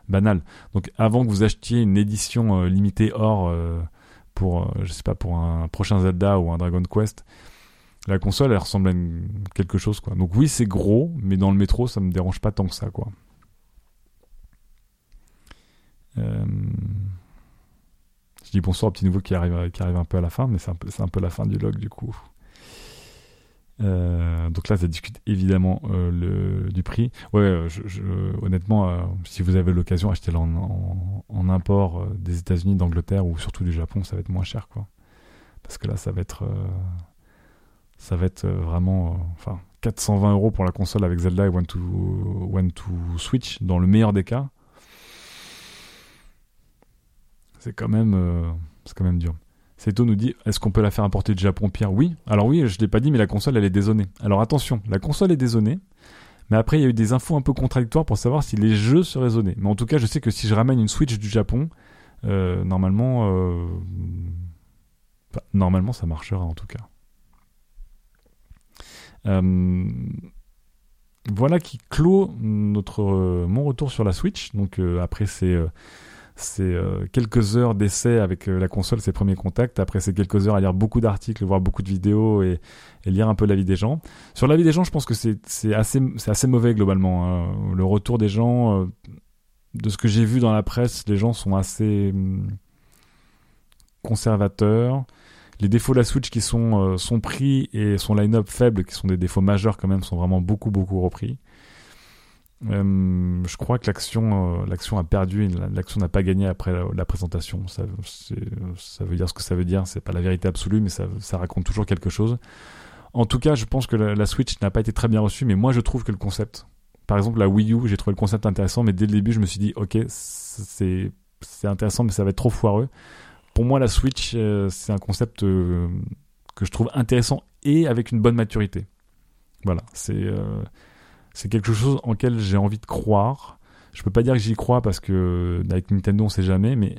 banale. Donc, avant que vous achetiez une édition euh, limitée or euh, pour, euh, je sais pas, pour un prochain Zelda ou un Dragon Quest, la console, elle ressemble à quelque chose, quoi. Donc oui, c'est gros, mais dans le métro, ça me dérange pas tant que ça, quoi. Euh... Je dis bonsoir au petit nouveau qui arrive, qui arrive un peu à la fin, mais c'est un, peu, un peu la fin du log du coup. Euh, donc là, ça discute évidemment le, du prix. Ouais, honnêtement, si vous avez l'occasion, achetez-le en, en, import euh, des États-Unis, d'Angleterre ou surtout du Japon, ça va être moins cher, quoi. Parce que là, ça va être, euh, ça va être vraiment, enfin, 420 euros pour la console avec Zelda et One to, One to Switch dans le meilleur des cas c'est quand même, euh, c'est quand même dur. Seto nous dit est-ce qu'on peut la faire importer du Japon Pierre Oui. Alors oui, je l'ai pas dit, mais la console elle est dézonée. Alors attention, la console est dézonée, mais après il y a eu des infos un peu contradictoires pour savoir si les jeux seraient zonés. Mais en tout cas, je sais que si je ramène une Switch du Japon, euh, normalement, euh... normalement ça marchera en tout cas. Euh, voilà qui clôt notre mon retour sur la Switch. Donc après c'est c'est euh, quelques heures d'essai avec euh, la console, ses premiers contacts. Après, c'est quelques heures à lire beaucoup d'articles, voir beaucoup de vidéos et, lire un peu l'avis des gens. Sur l'avis des gens, je pense que c'est assez, mauvais globalement. Hein. Le retour des gens, euh, de ce que j'ai vu dans la presse, les gens sont assez hum, conservateurs. Les défauts de la Switch qui sont son prix et son line-up faible, qui sont des défauts majeurs quand même, sont vraiment beaucoup beaucoup repris. Euh, je crois que l'action, euh, l'action a perdu, l'action n'a pas gagné après la, présentation. Ça, ça, veut dire ce que ça veut dire. C'est pas la vérité absolue, mais ça, raconte toujours quelque chose. En tout cas, je pense que la, Switch n'a pas été très bien reçue, mais moi, je trouve que le concept, par exemple, la Wii U, j'ai trouvé le concept intéressant, mais dès le début, je me suis dit, ok, c'est, c'est intéressant, mais ça va être trop foireux. Pour moi, la Switch, euh, c'est un concept que je trouve intéressant et avec une bonne maturité. Voilà, c'est c'est quelque chose en lequel j'ai envie de croire. Je peux pas dire que j'y crois parce que avec Nintendo on sait jamais, mais,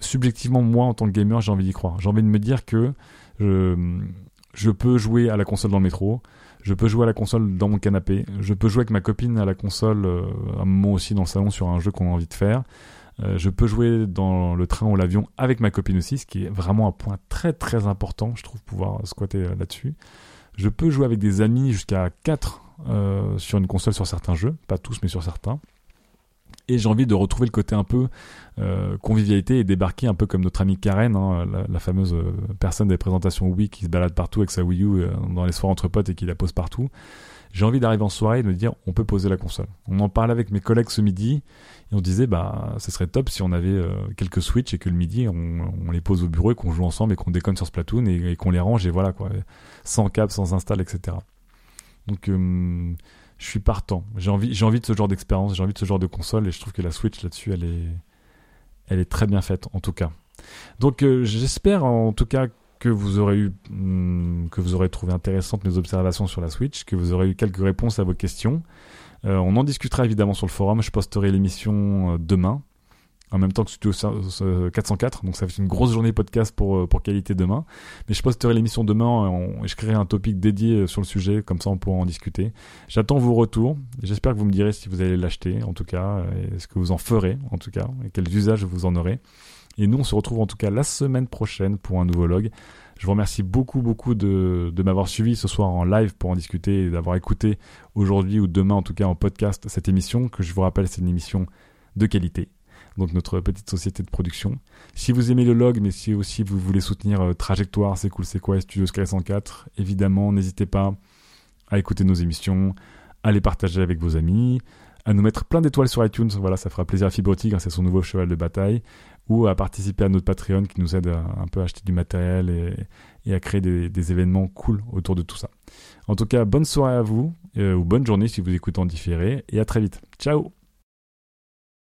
subjectivement moi en tant que gamer j'ai envie d'y croire. J'ai envie de me dire que je, peux jouer à la console dans le métro, je peux jouer à la console dans mon canapé, je peux jouer avec ma copine à la console euh, un moment aussi dans le salon sur un jeu qu'on a envie de faire. Euh, je peux jouer dans le train ou l'avion avec ma copine aussi, ce qui est vraiment un point très très important, je trouve, pouvoir squatter là-dessus. Je peux jouer avec des amis jusqu'à 4 euh, sur une console sur certains jeux, pas tous mais sur certains. Et j'ai envie de retrouver le côté un peu euh, convivialité et débarquer un peu comme notre amie Karen, hein, la, la, fameuse euh, personne des présentations Wii qui se balade partout avec sa Wii U euh, dans les soirées entre potes et qui la pose partout. J'ai envie d'arriver en soirée et de me dire on peut poser la console. On en parlait avec mes collègues ce midi et on disait bah ce serait top si on avait euh, quelques Switch et que le midi on, on les pose au bureau et qu'on joue ensemble et qu'on déconne sur Splatoon et, et qu'on les range et voilà quoi, sans câble, sans install, etc. Donc euh, je suis partant. J'ai envie, envie de ce genre d'expérience, j'ai envie de ce genre de console et je trouve que la Switch là-dessus, elle est, elle est très bien faite en tout cas. Donc euh, j'espère en tout cas que vous aurez eu, hum, que vous aurez trouvé intéressantes mes observations sur la Switch, que vous aurez eu quelques réponses à vos questions. Euh, on en discutera évidemment sur le forum. Je posterai l'émission demain en même temps que Studio 404. Donc ça fait une grosse journée podcast pour, euh, pour qualité demain. Mais je posterai l'émission demain et je créerai un topic dédié euh, sur le sujet, comme ça on pourra en discuter. J'attends vos retours. J'espère que vous me direz si vous allez l'acheter, en tout cas, et ce que vous en ferez, en tout cas, et quels usages vous en aurez. Et nous, on se retrouve en tout cas la semaine prochaine pour un nouveau log. Je vous remercie beaucoup, beaucoup de, de m'avoir suivi ce soir en live pour en discuter et d'avoir écouté aujourd'hui ou demain, en tout cas en podcast, cette émission, que je vous rappelle, c'est une émission de qualité donc notre petite société de production. Si vous aimez le log, mais si aussi vous voulez soutenir euh, Trajectoire, c'est cool, c'est quoi, Studio Sky 104, évidemment, n'hésitez pas à écouter nos émissions, à les partager avec vos amis, à nous mettre plein d'étoiles sur iTunes, voilà, ça fera plaisir à Fibrotique, hein, c'est son nouveau cheval de bataille, ou à participer à notre Patreon qui nous aide à un peu à acheter du matériel et, et à créer des, des, événements cool autour de tout ça. En tout cas, bonne soirée à vous, euh, ou bonne journée si vous écoutez en différé, et à très vite. Ciao